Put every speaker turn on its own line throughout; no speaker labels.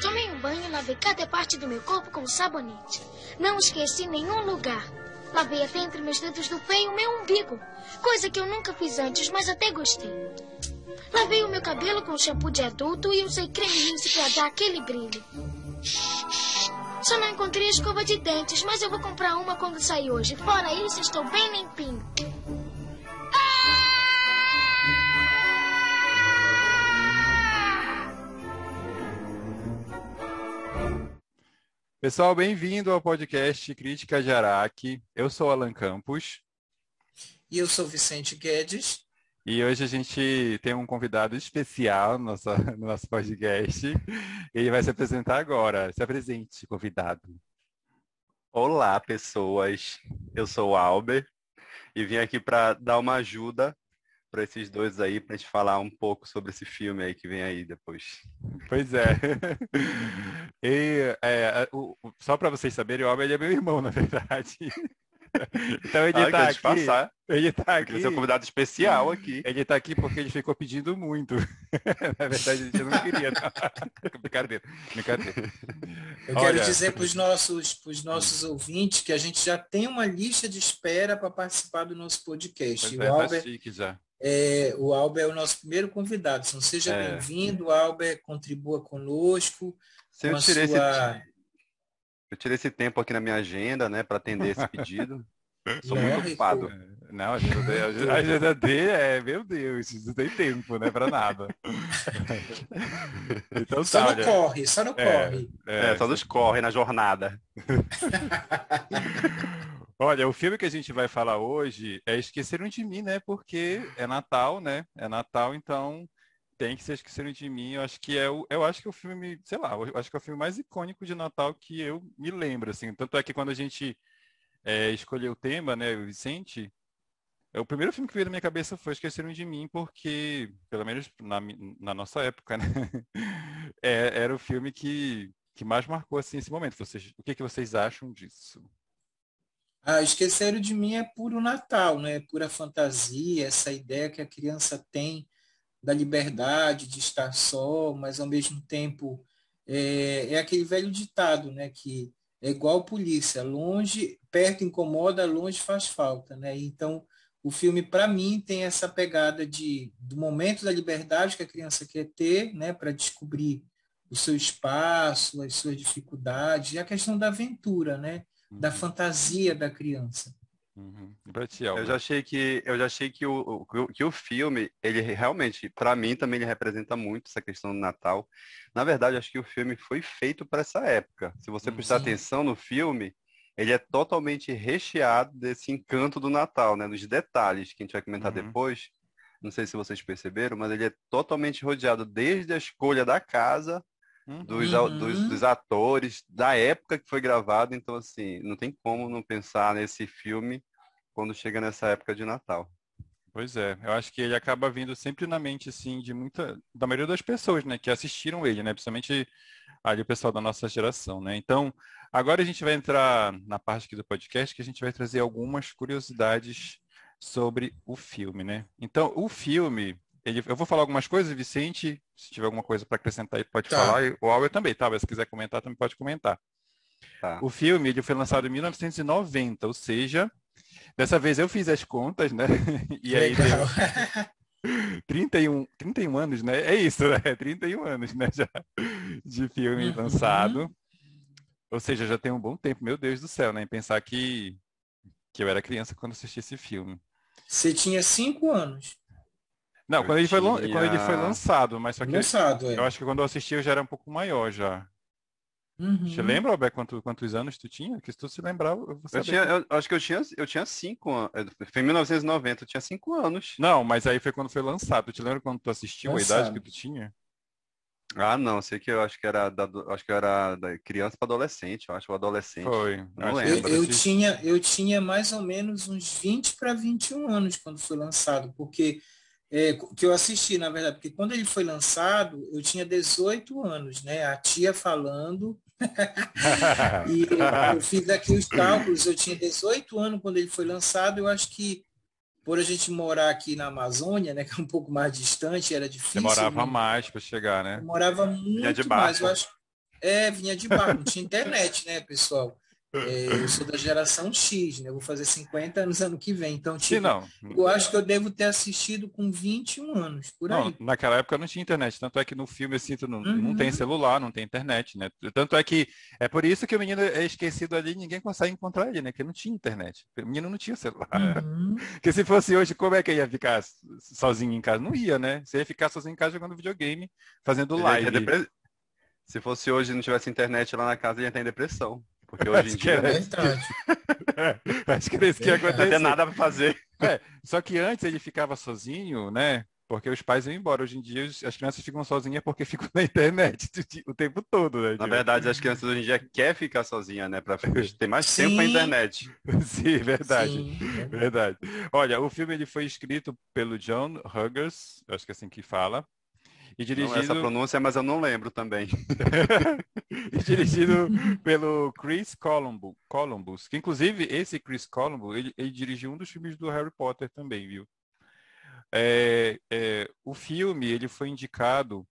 Tomei um banho e lavei cada parte do meu corpo com sabonete. Não esqueci nenhum lugar. Lavei até entre meus dedos do pé e o meu umbigo. Coisa que eu nunca fiz antes, mas até gostei. Lavei o meu cabelo com shampoo de adulto e usei creme rinse para dar aquele brilho. Só não encontrei escova de dentes, mas eu vou comprar uma quando sair hoje. Fora isso, estou bem limpinho.
Pessoal, bem-vindo ao podcast Crítica de Araque. Eu sou Alan Campos.
E eu sou Vicente Guedes.
E hoje a gente tem um convidado especial no nosso, no nosso podcast. Ele vai se apresentar agora. Se apresente, convidado.
Olá, pessoas. Eu sou o Albert e vim aqui para dar uma ajuda para esses dois aí, para a gente falar um pouco sobre esse filme aí que vem aí depois.
Pois é. e, é o, só para vocês saberem, o Albert é meu irmão, na verdade. Então ele está aqui. Disfarçar. Ele está aqui. Ele
é um convidado especial aqui.
Ele está aqui porque ele ficou pedindo muito. Na verdade, a gente não queria. Não. Brincadeira. Brincadeira.
Eu Olha... quero dizer para os nossos, pros nossos ouvintes que a gente já tem uma lista de espera para participar do nosso podcast.
Pois o é, tá Albert, tá já.
É, o Albert é o nosso primeiro convidado. Então, seja é. bem-vindo, Albert, contribua conosco.
Se eu tirei sua... esse eu tirei esse tempo aqui na minha agenda, né, para atender esse pedido. Sou muito ocupado.
Não, a agenda, dele, a agenda dele é, meu Deus, não tem tempo, né, para nada.
então só tá, não corre, só não é, corre.
É, é, só nos corre na jornada.
Olha, o filme que a gente vai falar hoje é Esqueceram de Mim, né? Porque é Natal, né? É Natal, então tem que ser Esqueceram de Mim. Eu acho que é o, eu acho que é o filme, sei lá, eu acho que é o filme mais icônico de Natal que eu me lembro, assim. Tanto é que quando a gente é, escolheu o tema, né, o Vicente, é, o primeiro filme que veio na minha cabeça foi Esqueceram de Mim, porque, pelo menos na, na nossa época, né, é, era o filme que, que mais marcou, assim, esse momento. Vocês, o que, que vocês acham disso?
Ah, Esqueceram de Mim é puro Natal, né? É pura fantasia, essa ideia que a criança tem da liberdade de estar só, mas ao mesmo tempo é, é aquele velho ditado, né, que é igual polícia, longe, perto incomoda, longe faz falta, né? Então, o filme para mim tem essa pegada de do momento da liberdade que a criança quer ter, né, para descobrir o seu espaço, as suas dificuldades, e a questão da aventura, né, da uhum. fantasia da criança.
Uhum. eu já achei que eu já achei que o, o que o filme ele realmente para mim também ele representa muito essa questão do Natal. Na verdade acho que o filme foi feito para essa época. Se você prestar Sim. atenção no filme ele é totalmente recheado desse encanto do Natal, né? Nos detalhes que a gente vai comentar uhum. depois. Não sei se vocês perceberam, mas ele é totalmente rodeado desde a escolha da casa uhum. dos, dos, dos, atores, da época que foi gravado. Então, assim, não tem como não pensar nesse filme quando chega nessa época de Natal.
Pois é, eu acho que ele acaba vindo sempre na mente, assim, de muita, da maioria das pessoas, né, que assistiram ele, né, principalmente ali o pessoal da nossa geração, né. Então, agora a gente vai entrar na parte aqui do podcast que a gente vai trazer algumas curiosidades sobre o filme, né. Então, o filme, ele, eu vou falar algumas coisas, Vicente, se tiver alguma coisa para acrescentar aí, pode tá. falar. E o Albert também, tá? Mas se quiser comentar, também pode comentar. Tá. O filme ele foi lançado em 1990, ou seja, dessa vez eu fiz as contas, né? E aí Legal. deu 31, 31 anos, né? É isso, né? 31 anos, né? Já de filme uhum. lançado. Ou seja, já tem um bom tempo, meu Deus do céu, né? Em pensar que, que eu era criança quando assisti esse filme.
Você tinha cinco anos.
Não, quando ele, foi, quando ele foi lançado, mas só que
lançado,
eu,
é.
eu acho que quando eu assisti eu já era um pouco maior já. Uhum. Você lembra, Alberto, quanto, quantos anos tu tinha? Que se tu se lembrar, eu.
Eu, tinha, eu acho que eu tinha, eu tinha cinco anos. Foi em 1990, eu tinha cinco anos.
Não, mas aí foi quando foi lançado. Tu te lembra quando tu assistiu, lançado. a idade que tu tinha?
Ah, não, sei que eu acho que era da, acho que era da criança para adolescente, eu acho, o adolescente.
Foi.
Não lembro. Eu, eu tinha, eu tinha mais ou menos uns 20 para 21 anos quando foi lançado, porque é, que eu assisti, na verdade, porque quando ele foi lançado, eu tinha 18 anos, né? A tia falando. e eu fiz aqui os cálculos, eu tinha 18 anos quando ele foi lançado, eu acho que por a gente morar aqui na Amazônia, né, que é um pouco mais distante, era difícil.
Demorava né? mais para chegar, né?
Demorava muito mais. Eu acho, É, vinha de barco, não tinha internet, né, pessoal? É, eu sou da geração X, né? Eu vou fazer 50 anos ano que vem. Então, tipo, eu acho que eu devo ter assistido com 21 anos, por
não, Naquela época não tinha internet. Tanto é que no filme, assim, não, uhum. não tem celular, não tem internet, né? Tanto é que é por isso que o menino é esquecido ali ninguém consegue encontrar ele, né? Porque não tinha internet. O menino não tinha celular. Uhum. Porque se fosse hoje, como é que ia ficar sozinho em casa? Não ia, né? Você ia ficar sozinho em casa jogando videogame, fazendo live.
Se fosse hoje e não tivesse internet lá na casa, ia estar em depressão. Porque hoje em dia. É verdade.
Acho que era isso que ia acontecer. Não
tem nada para fazer.
É, só que antes ele ficava sozinho, né? Porque os pais iam embora. Hoje em dia as crianças ficam sozinhas porque ficam na internet o tempo todo, né?
Na verdade, as crianças hoje em dia querem ficar sozinhas, né? Para ter mais Sim. tempo na internet.
Sim, verdade. Sim. Verdade. Olha, o filme ele foi escrito pelo John Huggers, acho que é assim que fala.
E dirigido... Não essa pronúncia, mas eu não lembro também.
e dirigido pelo Chris Columbus, Columbus, que inclusive esse Chris Columbus, ele, ele dirigiu um dos filmes do Harry Potter também, viu? É, é, o filme ele foi indicado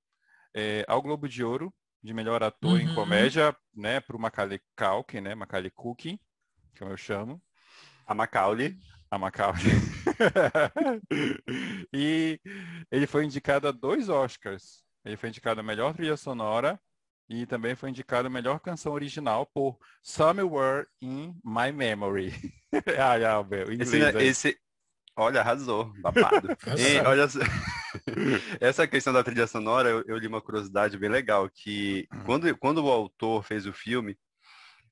é, ao Globo de Ouro de melhor ator uhum. em comédia, né, para o Macaulay Culkin, né, Macaulay Culkin, como eu chamo.
A Macaulay
a Macaulay. e ele foi indicado a dois Oscars. Ele foi indicado a melhor trilha sonora e também foi indicado a melhor canção original por Somewhere in My Memory.
ai, ah, meu, inglês, esse, né? esse, olha, arrasou, babado. e, olha, essa questão da trilha sonora, eu, eu, li uma curiosidade bem legal, que quando, quando o autor fez o filme,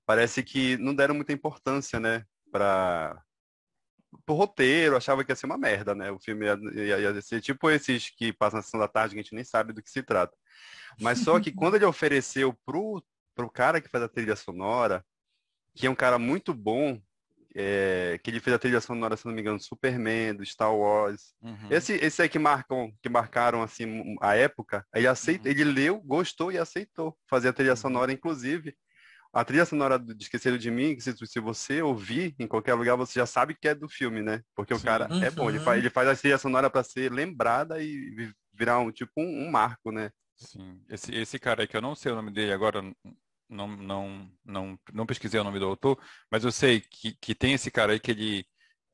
parece que não deram muita importância, né, para pro roteiro, achava que ia ser uma merda, né? O filme ia, ia, ia ser tipo esses que passam na sessão da tarde, que a gente nem sabe do que se trata. Mas só que quando ele ofereceu pro, pro cara que faz a trilha sonora, que é um cara muito bom, é, que ele fez a trilha sonora, se não me engano, Superman, do Star Wars. Uhum. Esse, esse aí que marcam, que marcaram assim a época, ele aceitou, uhum. ele leu, gostou e aceitou fazer a trilha uhum. sonora, inclusive a trilha sonora de Esqueceram de Mim, se, se você ouvir em qualquer lugar, você já sabe que é do filme, né? Porque Sim. o cara uhum. é bom, ele faz, ele faz a trilha sonora para ser lembrada e virar um tipo um, um, marco, né?
Sim. Esse, esse cara aí que eu não sei o nome dele agora, não, não, não, não pesquisei o nome do autor, mas eu sei que, que tem esse cara aí que ele,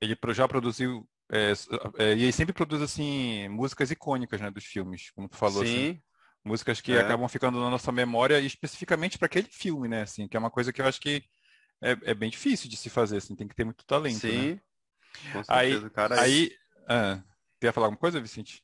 ele já produziu é, é, e ele sempre produz assim músicas icônicas né, dos filmes, como tu falou. Sim. Assim. Músicas que é. acabam ficando na nossa memória especificamente para aquele filme, né? Assim, que é uma coisa que eu acho que é, é bem difícil de se fazer, assim, tem que ter muito talento. Né? Sim. Né? Com certeza, aí, cara. Aí, ah, quer falar alguma coisa, Vicente?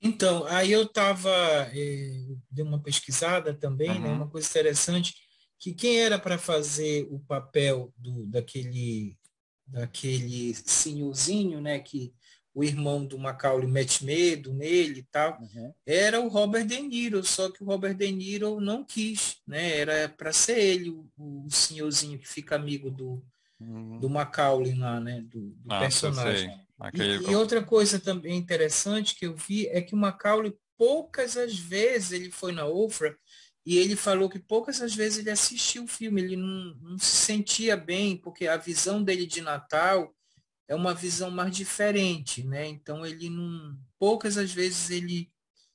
Então, aí eu estava, eh, dei uma pesquisada também, né? uhum. né? Uma coisa interessante, que quem era para fazer o papel do, daquele, daquele senhorzinho, né? Que o irmão do Macaulay mete medo nele e tal, uhum. era o Robert De Niro, só que o Robert De Niro não quis, né? Era para ser ele, o, o, senhorzinho que fica amigo do, uhum. do Macaulay lá, né? Do, do ah, personagem. Aquele... E, e, outra coisa também interessante que eu vi é que o Macaulay, poucas as vezes ele foi na Ofra e ele falou que poucas as vezes ele assistiu o filme, ele não, não se sentia bem, porque a visão dele de Natal é uma visão mais diferente, né? Então ele não, poucas as vezes ele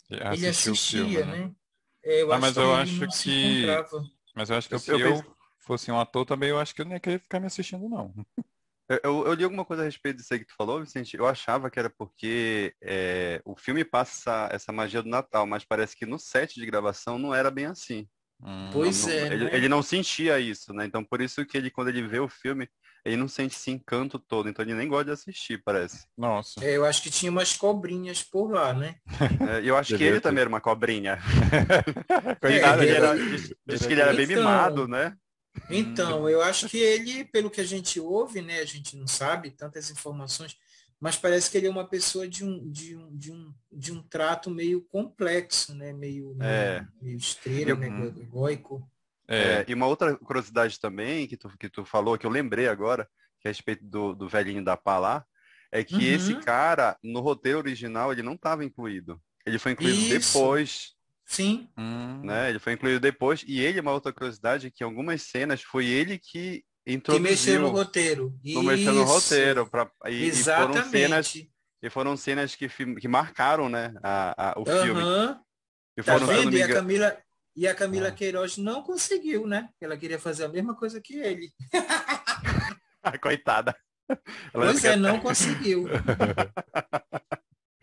ele assistia, filme, né? né?
É, eu ah, mas eu acho que mas eu acho que eu, se eu, eu fosse um ator também, eu acho que eu não ia querer ficar me assistindo não.
Eu, eu, li alguma coisa a respeito disso aí que tu falou, Vicente. Eu achava que era porque é, o filme passa essa, magia do Natal, mas parece que no set de gravação não era bem assim.
Hum, pois
não,
é.
Ele, né? ele, não sentia isso, né? Então por isso que ele, quando ele vê o filme, ele não sente esse encanto todo, então ele nem gosta de assistir, parece.
Nossa.
É, eu acho que tinha umas cobrinhas por lá, né?
É, eu acho que ele também era uma cobrinha. Coitado, é, ele era, diz, diz que ele era bem então, mimado, né?
Então, eu acho que ele, pelo que a gente ouve, né, a gente não sabe tantas informações, mas parece que ele é uma pessoa de um, de um, de um, de um trato meio complexo, né, meio, é. meio, meio estrela, eu, né, egoico.
É, e uma outra curiosidade também que tu, que tu falou, que eu lembrei agora, que é a respeito do, do velhinho da Palá, é que uhum. esse cara, no roteiro original, ele não estava incluído. Ele foi incluído Isso. depois.
Sim.
Hum. Né? Ele foi incluído depois. E ele, uma outra curiosidade, que em algumas cenas foi ele que introduziu.
Que mexeu no roteiro.
Não mexeu no roteiro. Pra, e, Exatamente. E foram cenas, e foram cenas que, que marcaram né, a, a o uhum. filme.
E tá foram, tá vendo? E a Camila, E a Camila ah. Queiroz não conseguiu, né? Ela queria fazer a mesma coisa que ele.
Coitada.
Ela pois é, não conseguiu.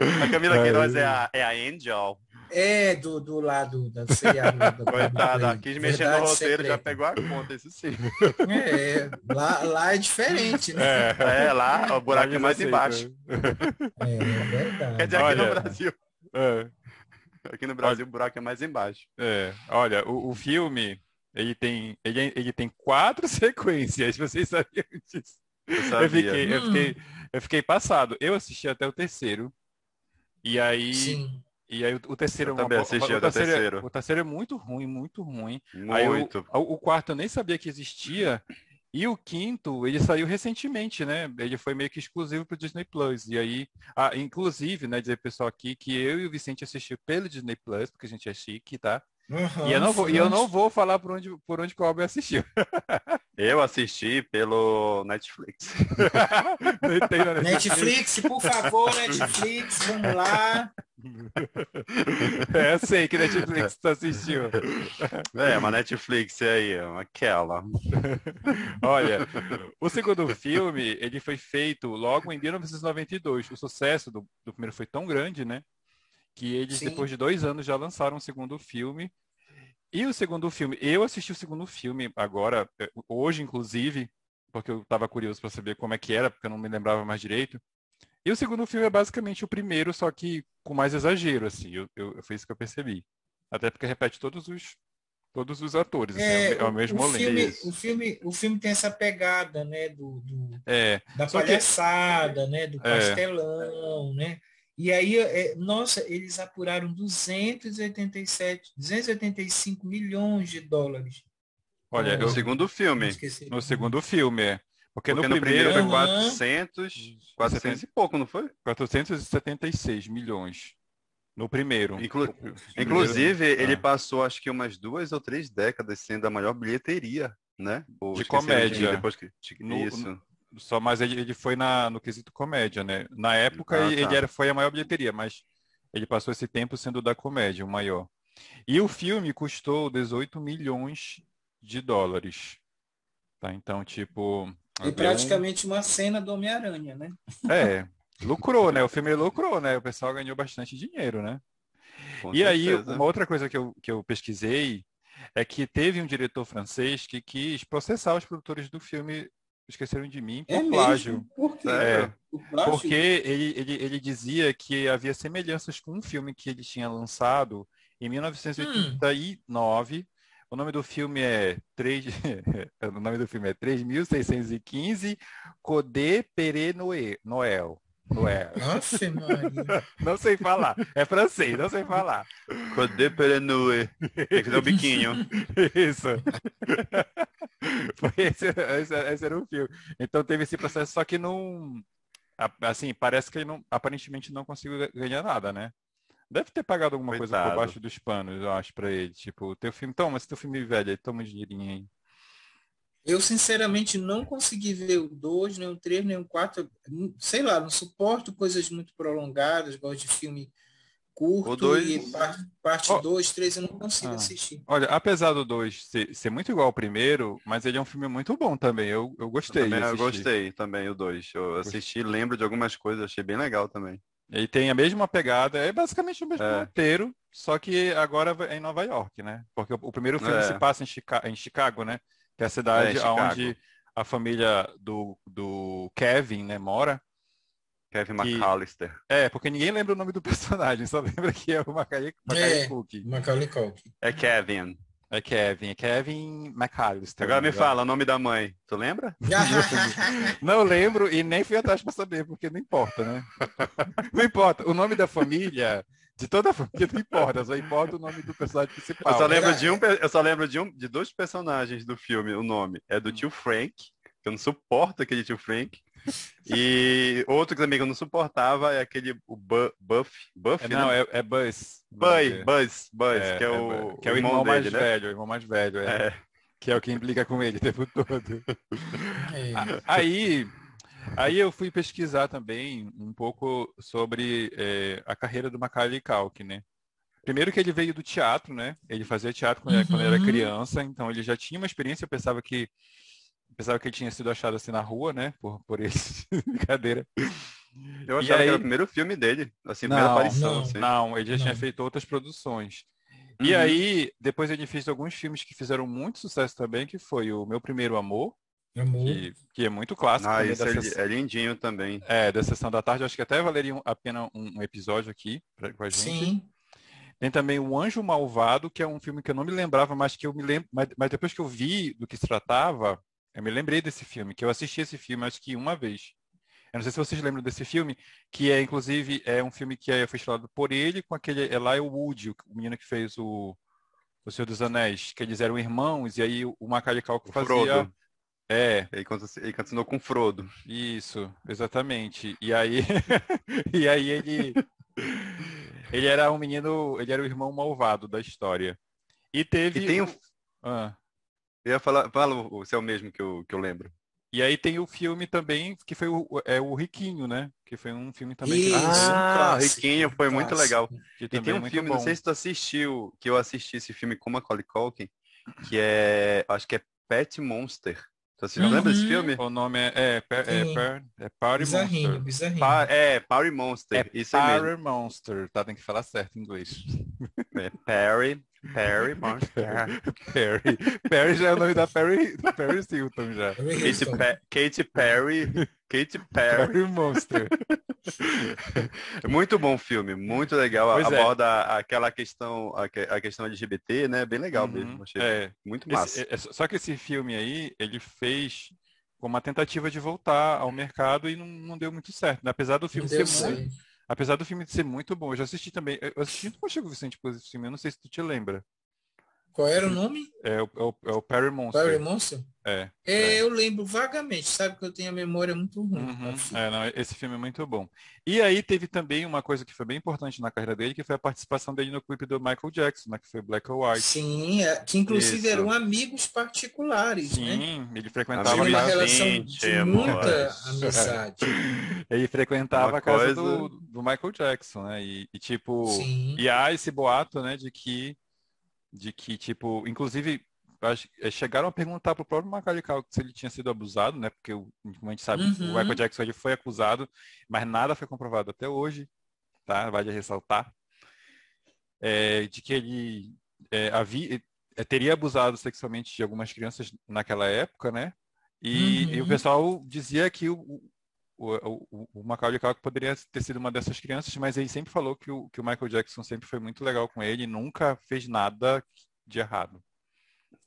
A Camila Queiroz é a, é a Angel.
É, do, do lado da seriado.
Coitada, quis mexer no roteiro, secreta. já pegou a conta, isso sim.
É, lá, lá é diferente, né?
É, é lá o buraco é mais embaixo.
É, é verdade.
Quer dizer, aqui olha, no Brasil. É. Aqui no Brasil olha, o buraco é mais embaixo.
É, olha, o, o filme, ele tem, ele, ele tem quatro sequências, vocês sabiam disso?
Eu, eu,
fiquei, hum. eu, fiquei, eu fiquei passado. Eu assisti até o terceiro. E aí. Sim. E aí o, o terceiro
eu é também assisti o, o terceiro, terceiro.
o terceiro é muito ruim, muito ruim.
Muito.
Aí o, o, quarto eu nem sabia que existia. E o quinto, ele saiu recentemente, né? Ele foi meio que exclusivo para o Disney Plus. E aí, ah, inclusive, né, dizer pessoal aqui que eu e o Vicente assistiu pelo Disney Plus, porque a gente é chique, tá? Uhum, e, eu não vou, e eu não vou falar por onde, por onde o Albert assistiu.
Eu assisti pelo Netflix.
Netflix. Netflix, por favor, Netflix, vamos lá.
É, eu sei que Netflix tu assistiu.
É, uma Netflix aí, aquela.
Olha, o segundo filme, ele foi feito logo em 1992. O sucesso do, do primeiro foi tão grande, né? Que eles, Sim. depois de dois anos, já lançaram um segundo filme. E o segundo filme, eu assisti o segundo filme agora, eh, hoje, inclusive, porque eu estava curioso para saber como é que era, porque eu não me lembrava mais direito. E o segundo filme é basicamente o primeiro, só que com mais exagero, assim. Eu, eu, foi isso que eu percebi. Até porque repete todos os todos os atores. É, assim, é o, o mesmo
o filme, o filme O filme tem essa pegada, né? Do, do
é,
da palhaçada, que... né? Do é. pastelão, é. né? E aí, é, nossa, eles apuraram 287, 285 milhões de dólares.
Olha, no segundo filme.
No segundo filme, é. Porque,
Porque no, no, primeiro, primeiro foi 400, 400 e pouco, não foi?
476 milhões. No primeiro.
Inclu Inclusive, ele ah. passou acho que umas duas ou três décadas sendo a maior bilheteria, né?
de comédia.
Depois que...
No, Isso. Só, mas ele, ele foi na, no quesito comédia, né? Na época ah, ele tá. era, foi a maior bilheteria, mas ele passou esse tempo sendo da comédia, o maior. E o filme custou 18 milhões de dólares. Tá? Então, tipo.
E praticamente um... uma cena do Homem-Aranha, né?
É, lucrou, né? O filme lucrou, né? O pessoal ganhou bastante dinheiro, né? Com e certeza. aí, uma outra coisa que eu, que eu pesquisei é que teve um diretor francês que quis processar os produtores do filme esqueceram de mim
por
é
plágio.
Por quê? É, por porque ele, ele, ele dizia que havia semelhanças com um filme que ele tinha lançado em 1989. Hum. O nome do filme é 3... o nome do filme é 3615 Codé Pere Noel.
Noel. Nossa,
Não sei falar. É francês, não sei falar.
Codé Pere Noel. Tem que dar o biquinho.
Isso. Foi esse, esse, esse, era o filme. Então teve esse processo, só que não. Assim, parece que ele não, aparentemente não conseguiu ganhar nada, né? Deve ter pagado alguma Coitado. coisa por baixo dos panos, eu acho, pra ele. Tipo, teu filme, toma, esse teu filme velho, aí toma um dinheirinho aí.
Eu, sinceramente, não consegui ver o 2, nem o 3, nem o 4. Sei lá, não suporto coisas muito prolongadas, gosto de filme curto dois... e parte 2, oh. 3 eu não consigo ah. assistir.
Olha, apesar do 2 ser, ser, muito igual ao primeiro, mas ele é um filme muito bom também. Eu, eu gostei. Eu,
também, eu gostei também o 2. Eu assisti, lembro de algumas coisas, achei bem legal também.
Ele tem a mesma pegada, é basicamente o mesmo é. roteiro, só que agora é em Nova York, né? Porque o, o primeiro filme é. se passa em, Chica em, Chicago, né? Que é a cidade é, onde a família do, do Kevin, né, mora.
Kevin que... McAllister.
É, porque ninguém lembra o nome do personagem, só lembra que é o Macaulay, Macaulay
é. Macaulay Culkin.
É Kevin.
É Kevin, é Kevin McAllister.
Agora me fala o nome da mãe. Tu lembra?
não lembro e nem fui atrás para saber, porque não importa, né? Não importa. O nome da família, de toda a família, não importa, só importa o nome do personagem principal.
Eu só lembro de um, eu só lembro de um, de dois personagens do filme, o nome. É do tio Frank, que eu não suporto aquele tio Frank. E outro que também eu não suportava é aquele o Bu Buff. Buff
é, não, né? é, é Buzz.
Buzz, Buzz, Buzz, é, que é, é o,
que é o irmão, irmão mais dele, né? velho, o irmão mais velho, é. é. Que é o que implica com ele o tempo todo. É. Aí, aí eu fui pesquisar também um pouco sobre é, a carreira do Macaulay Culkin, né? primeiro que ele veio do teatro, né? Ele fazia teatro quando, uhum. era criança, então ele já tinha uma experiência, eu pensava que pensava que ele tinha sido achado assim na rua, né? Por, por esse brincadeira.
Eu achava aí... que era o primeiro filme dele, assim,
não,
primeira aparição.
Não,
assim.
não ele já não. tinha feito outras produções. Uhum. E aí, depois ele fez alguns filmes que fizeram muito sucesso também, que foi o Meu Primeiro Amor,
Amor.
Que, que, é muito clássico.
Ah, isso é, é, lindinho também.
É, da Sessão da Tarde. Acho que até valeria a pena um, um episódio aqui pra, com a gente.
Sim.
Tem também O Anjo Malvado, que é um filme que eu não me lembrava, mas que eu me lembro. Mas, mas depois que eu vi do que se tratava, eu me lembrei desse filme, que eu assisti esse filme acho que uma vez. Eu não sei se vocês lembram desse filme, que é inclusive é um filme que é, foi estrelado por ele com aquele Eli Wood, o menino que fez o, o Senhor dos Anéis, que eles eram irmãos, e aí o Macaulay Culkin fazia... Frodo. É.
Ele, ele continuou com Frodo.
Isso, exatamente. E aí, e aí ele, ele era um menino, ele era o irmão malvado da história. E teve.
E tem um... ah. Eu ia falar, fala o seu mesmo que eu, que eu lembro.
E aí tem o filme também, que foi o, é, o Riquinho, né? Que foi um filme também.
Isso, que... Ah, Riquinho foi clássico. muito legal. Que e tem um filme, bom. não sei se tu assistiu, que eu assisti esse filme com Macaulay Culkin, que é, acho que é Pet Monster. Você uhum. lembra desse filme?
O nome é, é, é, é, Party bizarrinho, Monster.
Bizarrinho. Pa,
é, Party Monster.
É Isso Party Monster. Tá, tem que falar certo em inglês.
É Perry, Perry Monster.
Perry. Perry já é o nome da Perry, Perry Hilton já.
Katy, Pe Katy Perry. Katy Perry.
Monster.
muito bom filme, muito legal. Pois é. Aborda é. aquela questão, a, questão LGBT, né? Bem legal uhum. mesmo. Achei é. muito massa.
Esse, é, só que esse filme aí, ele fez uma tentativa de voltar ao mercado e não, não deu muito certo. Né? Apesar do filme ser muito, apesar do filme ser muito bom, eu já assisti também. Eu assisti com o Chico Vicente por esse filme, eu não sei se tu te lembra.
Qual era o nome?
É, o, é o, é o Perry Monster.
Perry Monster?
É,
é, é, eu lembro vagamente, sabe que eu tenho a memória muito ruim. Uhum,
é, não, esse filme é muito bom. E aí teve também uma coisa que foi bem importante na carreira dele, que foi a participação dele no clipe do Michael Jackson, né, que foi Black or White.
Sim, é, que inclusive Isso. eram amigos particulares,
Sim,
né?
ele frequentava
uma relação de muita amizade.
ele frequentava uma a casa coisa... do, do, Michael Jackson, né? E, e tipo, Sim. e há esse boato, né, de que de que, tipo, inclusive, eh, chegaram a perguntar para o próprio Macaulay Culkin se ele tinha sido abusado, né? Porque, como a gente sabe, uhum. o Michael Jackson ele foi acusado, mas nada foi comprovado até hoje, tá? Vale ressaltar. É, de que ele é, havia, é, teria abusado sexualmente de algumas crianças naquela época, né? E, uhum. e o pessoal dizia que o, o, o, o Macaulay Culkin poderia ter sido uma dessas crianças, mas ele sempre falou que o, que o Michael Jackson sempre foi muito legal com ele e nunca fez nada de errado.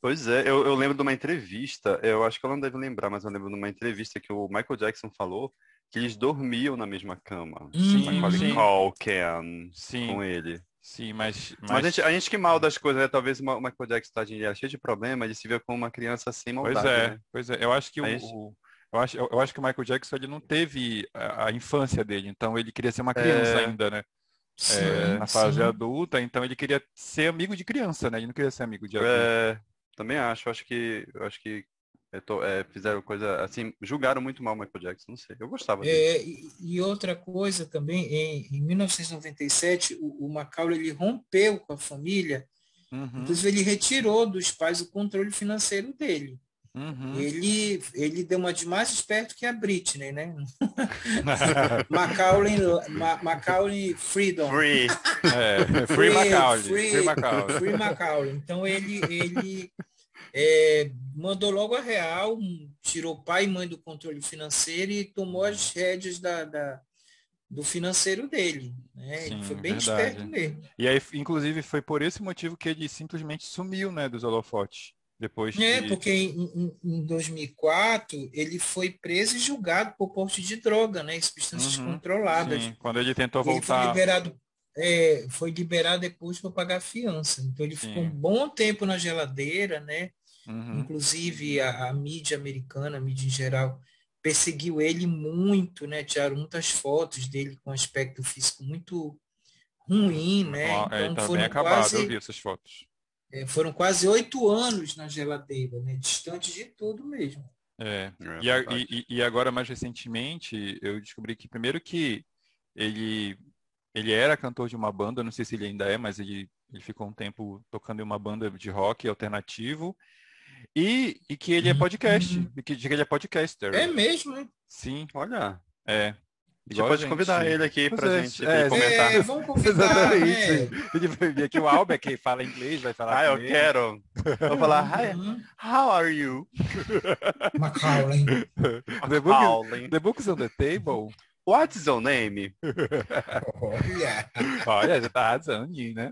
Pois é, eu, eu, lembro de uma entrevista, eu acho que ela não deve lembrar, mas eu lembro de uma entrevista que o Michael Jackson falou que eles dormiam na mesma cama.
Sim, Macaulay sim.
Culkin sim. com ele.
Sim, mas...
Mas, mas a, gente, a gente que mal das coisas, né? Talvez o Michael Jackson tá cheio de problema, ele se vê como uma criança sem maldade.
Pois é,
né?
pois é. Eu acho que o, gente... o eu acho, eu, acho que o Michael Jackson ele não teve a, a infância dele, então ele queria ser uma criança é... ainda, né? Sim, é, na fase sim. adulta, então ele queria ser amigo de criança, né? Ele não queria ser amigo de adulto.
É, também acho, acho que acho que é, tô, é, fizeram coisa assim, julgaram muito mal o Michael Jackson, não sei. Eu gostava
dele. É, e, e, outra coisa também, em, em 1997, o, o Macaulay ele rompeu com a família, uhum. inclusive ele retirou dos pais o controle financeiro dele. Uhum. Ele, ele deu uma de mais esperto que a Britney, né? Macaulay, Ma, Macaulay Freedom.
Free. É, free, free Macaulay.
Free, free Macaulay. Free Macaulay. Então ele, ele é, mandou logo a real, tirou pai e mãe do controle financeiro e tomou as rédeas da, da do financeiro dele. Né? Sim, ele foi bem verdade. esperto mesmo.
E aí, inclusive, foi por esse motivo que ele simplesmente sumiu né, dos holofotes. Depois
é, de... porque em, em, 2004 ele foi preso e julgado por porte de droga, né? Substâncias uhum, controladas. Sim.
Quando ele tentou ele voltar.
Foi liberado, é, foi liberado depois para pagar fiança. Então ele sim. ficou um bom tempo na geladeira, né? Uhum. Inclusive a, a, mídia americana, a mídia em geral, perseguiu ele muito, né? Tiraram muitas fotos dele com aspecto físico muito ruim, né?
Então, é, tá foram bem acabado, quase... eu vi essas fotos
é, foram quase oito anos na geladeira, né? distante de tudo mesmo.
É. é e, a, e, e, agora, mais recentemente, eu descobri que, primeiro, que ele, ele era cantor de uma banda, não sei se ele ainda é, mas ele, ele ficou um tempo tocando em uma banda de rock alternativo. E, e que ele é podcast, uhum. e que, que ele é podcaster.
É mesmo, hein?
Sim.
Olha.
É.
A gente pode gente... convidar ele aqui para é, gente é, comentar.
É, vamos convidar, Exatamente. Né?
Ele vai vir aqui o Albert, que fala inglês, vai falar
Ah, eu ele. quero. Vou falar, hi, uhum. how are you?
Macaulay.
The, book, the book's on the table.
What's your name?
Olha,
Olha já tá arrasando, né?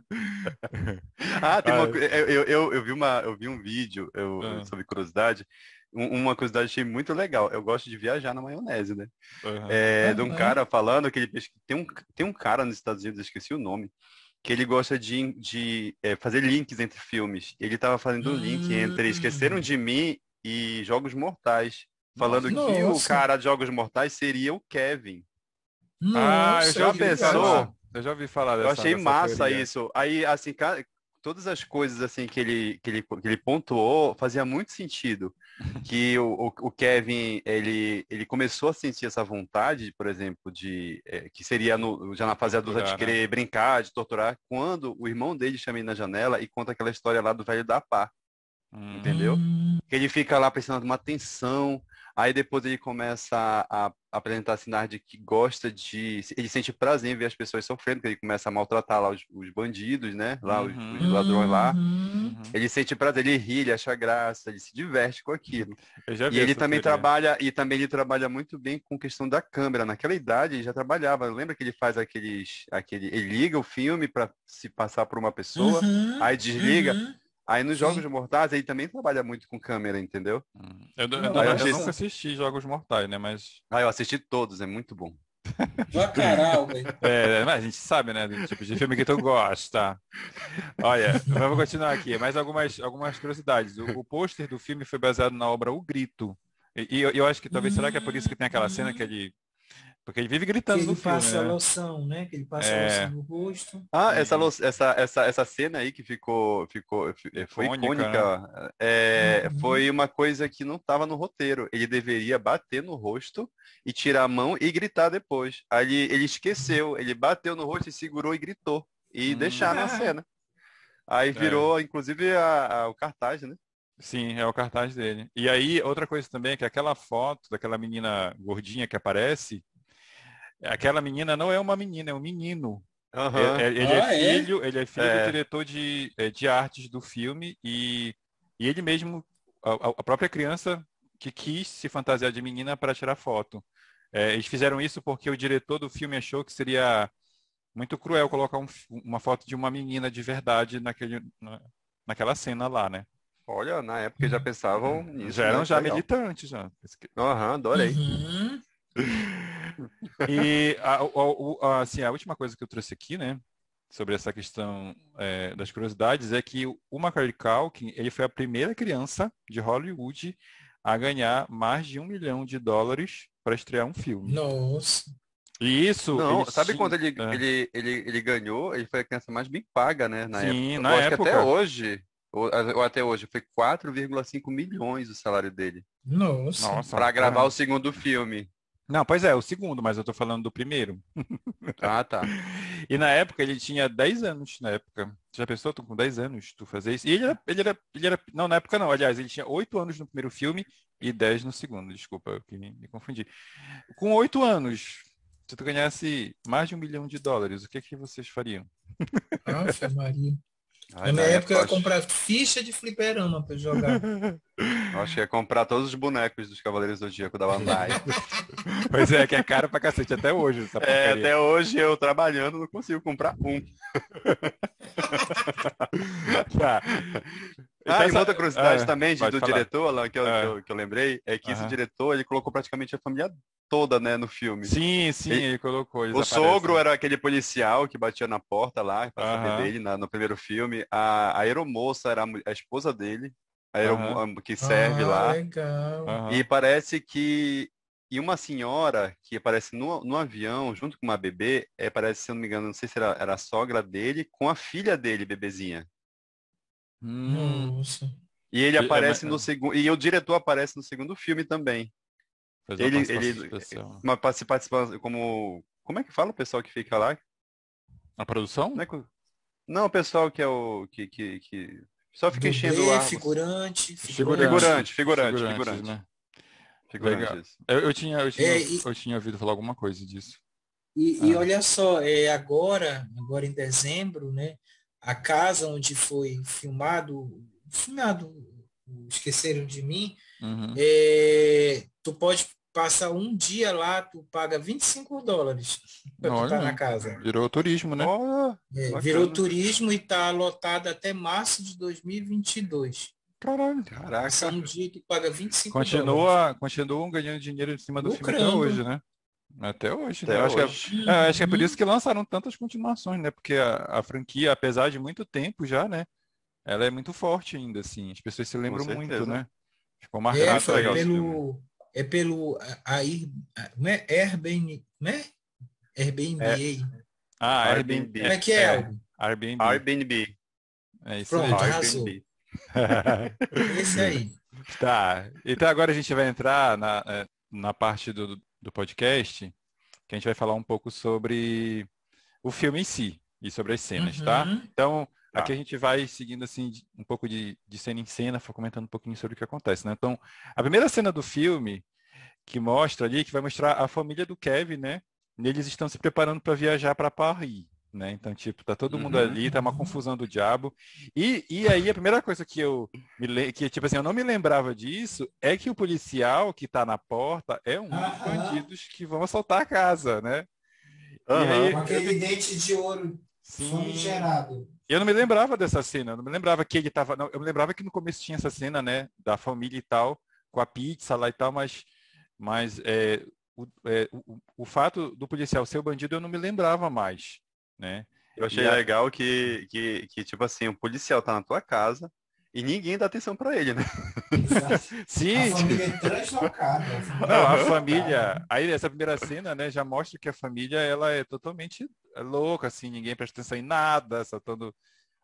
ah, tem uma, eu, eu, eu, vi uma, eu vi um vídeo eu, ah. sobre curiosidade uma curiosidade achei muito legal. Eu gosto de viajar na maionese, né? Uhum. É, de um cara falando que ele tem um, tem um cara nos Estados Unidos, esqueci o nome, que ele gosta de, de é, fazer links entre filmes. Ele estava fazendo um link entre Esqueceram de Mim e Jogos Mortais, falando Nossa. que o cara de Jogos Mortais seria o Kevin.
Nossa, ah, eu já pensou? Eu já ouvi falar dessa
Eu achei
dessa
massa
teoria.
isso. Aí, assim, todas as coisas assim que ele, que ele, que ele pontuou fazia muito sentido que o, o, Kevin ele, ele começou a sentir essa vontade, por exemplo, de é, que seria no, já na fase adulta de né? querer né? brincar, de torturar, quando o irmão dele chama ele na janela e conta aquela história lá do velho da pá. Hum. Entendeu? Que ele fica lá precisando de uma atenção, Aí depois ele começa a, a apresentar sinais de que gosta de. Ele sente prazer em ver as pessoas sofrendo, porque ele começa a maltratar lá os, os bandidos, né? Lá, uhum. os, os, ladrões lá. Uhum. Ele sente prazer, ele ri, ele acha graça, ele se diverte com aquilo. e ele também trabalha, e também ele trabalha muito bem com questão da câmera. Naquela idade ele já trabalhava. Lembra que ele faz aqueles. aquele, ele liga o filme para se passar por uma pessoa, uhum. aí desliga. Aí nos Jogos Sim. Mortais ele também trabalha muito com câmera, entendeu?
Hum. Eu, eu, eu, eu, eu nunca assisti Jogos Mortais, né? Mas.
Ah, eu assisti todos, é muito bom.
Bacaral, velho.
É, mas a gente sabe, né? Do tipo de filme que tu gosta. Olha, vamos continuar aqui. Mais algumas, algumas curiosidades. O, o pôster do filme foi baseado na obra O Grito. E, e eu, eu, acho que talvez, será que é por isso que tem aquela cena que ele porque ele vive gritando que
ele
no filme,
passa
né?
a loção, né? Que ele passa é... a loção no rosto.
Ah, essa, essa, essa, essa cena aí que ficou, ficou foi icônica, icônica né? é, uhum. foi uma coisa que não estava no roteiro. Ele deveria bater no rosto e tirar a mão e gritar depois. Aí ele, ele esqueceu, ele bateu no rosto e segurou e gritou. E hum. deixaram a cena. Aí é. virou, é. inclusive, a, a, o cartaz, né?
Sim, é o cartaz dele. E aí, outra coisa também é que aquela foto daquela menina gordinha que aparece, Aquela menina não é uma menina, é um menino. Uhum. É, ele, é ah, é filho, é? ele é filho é. do diretor de, é, de artes do filme e, e ele mesmo, a, a, própria criança que quis se fantasiar de menina para tirar foto. É, eles fizeram isso porque o diretor do filme achou que seria muito cruel colocar um, uma foto de uma menina de verdade naquele, na, naquela cena lá, né?
Olha, na época já pensavam nisso.
Já eram né? já Legal. militantes já.
Aham, uhum, adorei.
Uhum.
E a, a, a, assim, a última coisa que eu trouxe aqui, né, sobre essa questão é, das curiosidades, é que o Macaulay Culkin, ele foi a primeira criança de Hollywood a ganhar mais de um milhão de dólares para estrear um filme.
Nossa.
E isso.
Não, sabe tinha, quando ele, é. ele, ele, ele ganhou? Ele foi a criança mais bem paga, né? Na
Sim,
época.
na
eu
época.
até hoje, ou, ou, até hoje, foi 4,5 milhões o salário dele.
Nossa.
Nossa
para gravar o segundo filme.
Não, pois é, o segundo, mas eu tô falando do primeiro.
Ah, tá.
e na época ele tinha 10 anos, na época. Já pensou, tu com 10 anos, tu fazer isso? E ele era, ele era, ele era, não, na época não, aliás, ele tinha 8 anos no primeiro filme e 10 no segundo, desculpa, eu que me, me confundi. Com 8 anos, se tu ganhasse mais de um milhão de dólares, o que que vocês fariam?
Nossa, Maria. Ai, na minha época eu ia comprar ficha de fliperama para jogar.
Eu acho que ia comprar todos os bonecos dos Cavaleiros do Zodíaco da Bandai.
pois é, que é caro pra cacete até hoje.
é, até hoje eu trabalhando não consigo comprar um. tá. Ah, e uma outra curiosidade é, também de, do falar. diretor, lá, que, eu, é. que, eu, que, eu, lembrei, é que uhum. esse diretor, ele colocou praticamente a família toda, né, no filme.
Sim, sim, ele, ele colocou.
O sogro era aquele policial que batia na porta lá, uhum. dele, na, no primeiro filme. A, a aeromoça era a, a esposa dele, a aeromo, que serve
ah,
lá.
Legal.
E parece que e uma senhora que aparece no, no avião, junto com uma bebê, é, parece, se eu não me engano, não sei se era, era a sogra dele, com a filha dele, bebezinha.
Hum. Nossa.
E ele aparece no segundo. E o diretor aparece no segundo filme também.
Faz ele, ele
uma participação como. Como é que fala o pessoal que fica lá?
A produção?
Não, é... não, o pessoal que é o. que, que, que... só fica enchendo o ar.
Figurante,
figurante, figurante, figurante, figurante. Né?
figurante. Eu, eu, tinha, eu, tinha, é, e... eu tinha ouvido falar alguma coisa disso.
E, ah. e, olha só, é, agora, agora em dezembro, né, a casa onde foi filmado, filmado, esqueceram de mim, uhum. é, tu pode passar um dia lá, tu paga 25 dólares para tu estar tá na casa.
Virou turismo, né? Oh,
é, virou turismo e está lotado até março de 2022.
Caralho. Caraca.
Passa um dia que paga 25
continua,
dólares.
Continuam ganhando dinheiro em cima do Lucrando. filme até hoje, né? Até hoje. Até né? hoje. Acho, que é, é, acho que é por isso que lançaram tantas continuações, né? Porque a, a, franquia, apesar de muito tempo já, né? Ela é muito forte ainda, assim. As pessoas se lembram muito, né?
Ficou marcado. É, é pelo, é pelo a, a, não é Airbnb, né? Airbnb. É.
Ah, Airbnb.
Como é que é? é.
Airbnb.
Airbnb.
É isso
Pronto,
aí.
Esse aí.
Tá. Então agora a gente vai entrar na, é, na parte do, do podcast, que a gente vai falar um pouco sobre o filme em si e sobre as cenas, tá? uhum. tá? Então, Tá. Aqui a gente vai seguindo assim um pouco de, de cena em cena, comentando um pouquinho sobre o que acontece, né? Então, a primeira cena do filme que mostra ali, que vai mostrar a família do Kevin, né? Eles estão se preparando para viajar para Paris, né? Então, tipo, tá todo mundo uhum. ali, tá uma confusão do diabo. E, e aí a primeira coisa que eu me que tipo assim, eu não me lembrava disso, é que o policial que tá na porta é um dos bandidos que vão assaltar a casa, né?
Uhum. Aí, Com aquele dente de ouro
gerado. Eu não me lembrava dessa cena, eu não me lembrava que ele estava. Eu me lembrava que no começo tinha essa cena, né? Da família e tal, com a pizza lá e tal, mas, mas é, o, é, o, o, fato do policial ser o bandido eu não me lembrava mais, né?
Eu achei legal que, que, que, tipo assim, o policial tá na tua casa, e ninguém dá atenção para ele, né?
Sim.
A família é translocada.
Não, a família. Aí essa primeira cena, né, já mostra que a família ela é totalmente louca, assim, ninguém presta atenção em nada, saltando.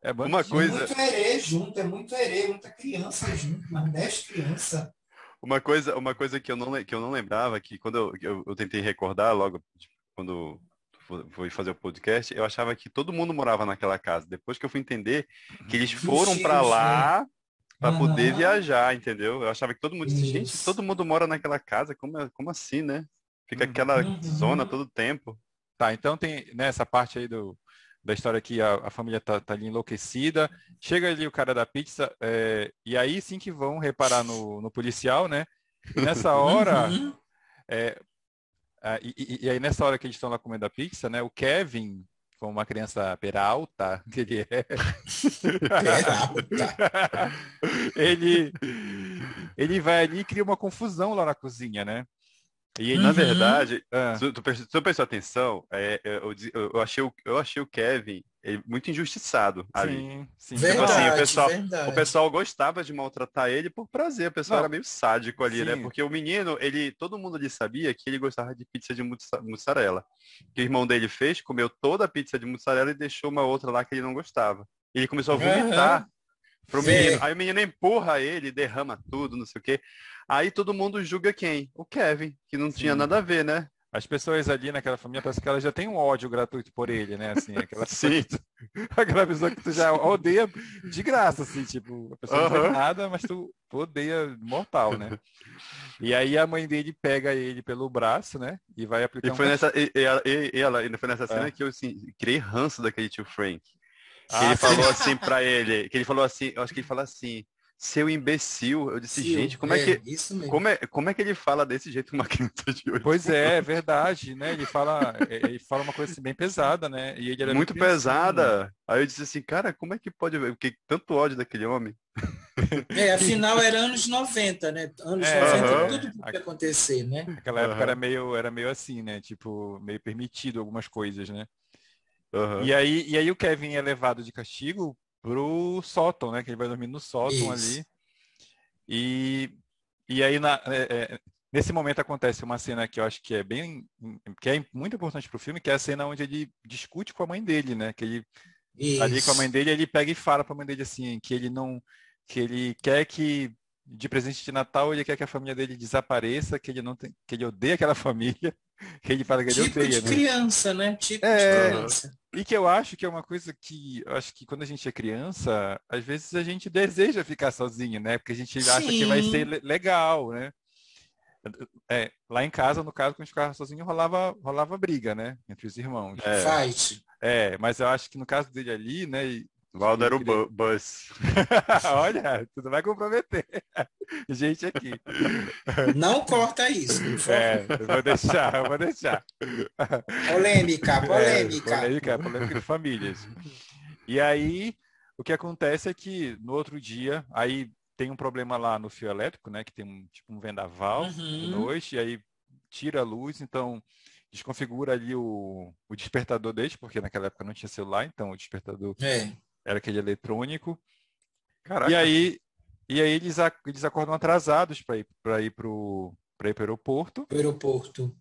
É
uma coisa. É muito herê junto, é muito herê, muita criança junto, mas dez crianças.
Uma coisa, uma coisa que eu não que eu não lembrava que quando eu, eu, eu tentei recordar logo tipo, quando fui fazer o podcast, eu achava que todo mundo morava naquela casa. Depois que eu fui entender que eles foram para lá para uhum. poder viajar, entendeu? Eu achava que todo mundo disse, gente, todo mundo mora naquela casa, como, é, como assim, né? Fica aquela uhum. zona todo tempo.
Tá, então tem nessa né, parte aí do, da história que a, a família tá, tá, ali enlouquecida. Chega ali o cara da pizza, é, e aí sim que vão reparar no, no policial, né? E nessa hora, uhum. é, ah, e, e, aí nessa hora que eles estão lá comendo a pizza, né? O Kevin, como uma criança peralta que ele é, ele, ele vai ali e cria uma confusão lá na cozinha, né?
E ele, na uhum. verdade, ah. se, tu, tu prestou atenção, é, eu, eu, eu, achei o, eu achei o Kevin ele, muito injustiçado ali. Sim,
sim. Verdade, tipo assim,
o, pessoal, o pessoal gostava de maltratar ele por prazer, o pessoal Não. era meio sádico ali, né? sim. né? Porque o menino, ele, todo mundo ali sabia que ele gostava de pizza de mussarela. Que o irmão dele fez, comeu toda a pizza de mussarela e deixou uma outra lá que ele não gostava. Ele começou a vomitar. Uhum. Pro menino. Aí o menino empurra ele, derrama tudo, não sei o quê. Aí todo mundo julga quem? O Kevin, que não Sim. tinha nada a ver, né?
As pessoas ali naquela família, parece que elas já têm um ódio gratuito por ele, né? Assim, aquela Sim. Tu, aquela pessoa que tu já odeia de graça, assim, tipo, a pessoa uhum. não faz nada, mas tu, tu odeia mortal, né? E aí a mãe dele pega ele pelo braço, né? E vai aplicar
e foi um nessa e, e, e, ela foi nessa cena é. que eu assim, criei ranço daquele tio Frank. Ah, ele falou assim para ele, que ele falou assim, eu acho que ele falou assim, seu imbecil. Eu disse, Sim, gente, como é, é que como é, como é que ele fala desse jeito uma criança de
hoje? Pois é, é verdade, né? Ele fala, é, ele fala uma coisa assim, bem pesada, né?
E ele muito pesada. Né? Aí eu disse assim, cara, como é que pode ver? Porque tanto ódio daquele homem.
É, afinal era anos 90, né? Anos é, 90 tudo podia acontecer, né?
Aquela época era meio era meio assim, né? Tipo, meio permitido algumas coisas, né? Uhum. E, aí, e aí o Kevin é levado de castigo pro sótão, né? Que ele vai dormir no sótão Isso. ali. E, e aí na, é, é, nesse momento acontece uma cena que eu acho que é bem que é muito importante pro filme, que é a cena onde ele discute com a mãe dele, né? Que ele Isso. ali com a mãe dele, ele pega e fala para a mãe dele assim, que ele não que ele quer que de presente de Natal ele quer que a família dele desapareça, que ele não tem, que ele odeia aquela família que ele fala que ele
tipo
odeia,
de né? criança, né? Tipo
é,
de criança.
E que eu acho que é uma coisa que, eu acho que quando a gente é criança, às vezes a gente deseja ficar sozinho, né? Porque a gente acha que vai ser legal, né? É, lá em casa, no caso, quando a gente ficava sozinho, rolava, rolava briga, né? Entre os irmãos.
É. Fight.
É, mas eu acho que no caso dele ali, né?
Valdo era o queria... bus.
Olha, tudo vai comprometer. Gente aqui.
Não corta isso.
É, eu vou deixar, eu vou deixar.
Polêmica, polêmica.
É, polêmica, polêmica de famílias. E aí, o que acontece é que no outro dia, aí tem um problema lá no fio elétrico, né? Que tem um tipo um vendaval uhum. de noite, e aí tira a luz, então desconfigura ali o, o despertador deles, porque naquela época não tinha celular, então o despertador
é
era aquele eletrônico. Caraca. E aí, e aí eles, eles acordam atrasados para ir para ir para o aeroporto.
Aeroporto.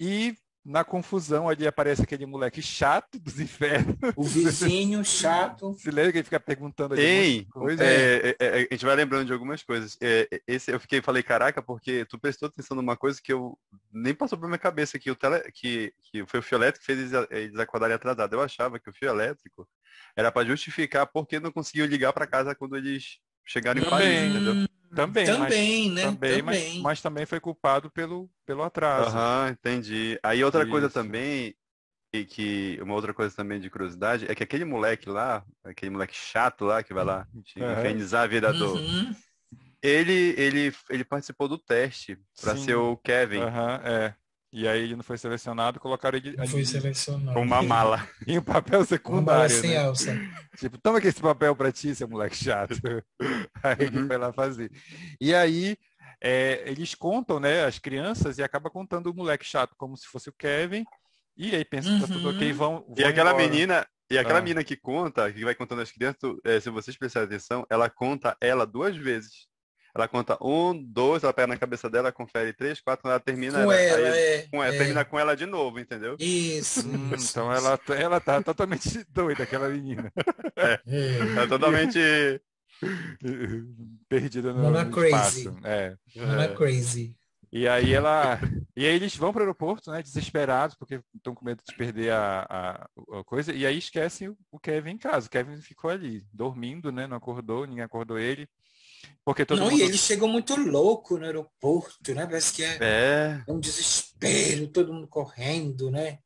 E na confusão ali aparece aquele moleque chato dos infernos.
O vizinho chato.
Se lembra que ele fica perguntando ali
Ei, coisa? É, é, é, a gente vai lembrando de algumas coisas. É, esse eu fiquei falei caraca porque tu prestou atenção numa coisa que eu nem passou pela minha cabeça que o tele, que, que foi o fio elétrico que fez eles, eles acordarem atrasados. Eu achava que o fio elétrico era para justificar porque não conseguiu ligar para casa quando eles chegaram em Paris, entendeu?
Também,
também, mas, né?
Também,
também.
Mas, mas, também foi culpado pelo, pelo atraso.
Aham, entendi. Aí outra Isso. coisa também, e que uma outra coisa também de curiosidade, é que aquele moleque lá, aquele moleque chato lá, que vai lá uhum. infernizar a vida do... Uhum. Ele, ele, ele participou do teste para ser o Kevin.
Uhum, é. E aí ele não foi selecionado, colocaram ele
foi selecionado.
com uma mala. em um papel secundário. Uma né? alça. Tipo, toma aqui esse papel pra ti, seu moleque chato. aí ele uhum. foi lá fazer. E aí é, eles contam, né, as crianças, e acaba contando o moleque chato como se fosse o Kevin. E aí pensa que tá tudo ok, uhum. vão. vão
e aquela embora. menina, e aquela ah. menina que conta, que vai contando as crianças, é, se vocês prestarem atenção, ela conta ela duas vezes. Ela conta um, dois, ela pega na cabeça dela, confere três, quatro, ela termina.
Com ela, ela é,
com ela,
é.
termina com ela de novo, entendeu?
Isso.
Hum, então ela, ela tá totalmente doida, aquela menina.
É, é. é totalmente
perdida no,
Mona no crazy.
espaço. É.
Mona é. crazy.
E aí ela. E aí eles vão para o aeroporto, né? Desesperados, porque estão com medo de perder a, a, a, coisa. E aí esquecem o Kevin em casa. O Kevin ficou ali, dormindo, né? Não acordou, ninguém acordou ele. Porque todo
não,
mundo...
e eles chegam muito louco no aeroporto, né? Parece que é,
é.
um desespero, todo mundo correndo, né?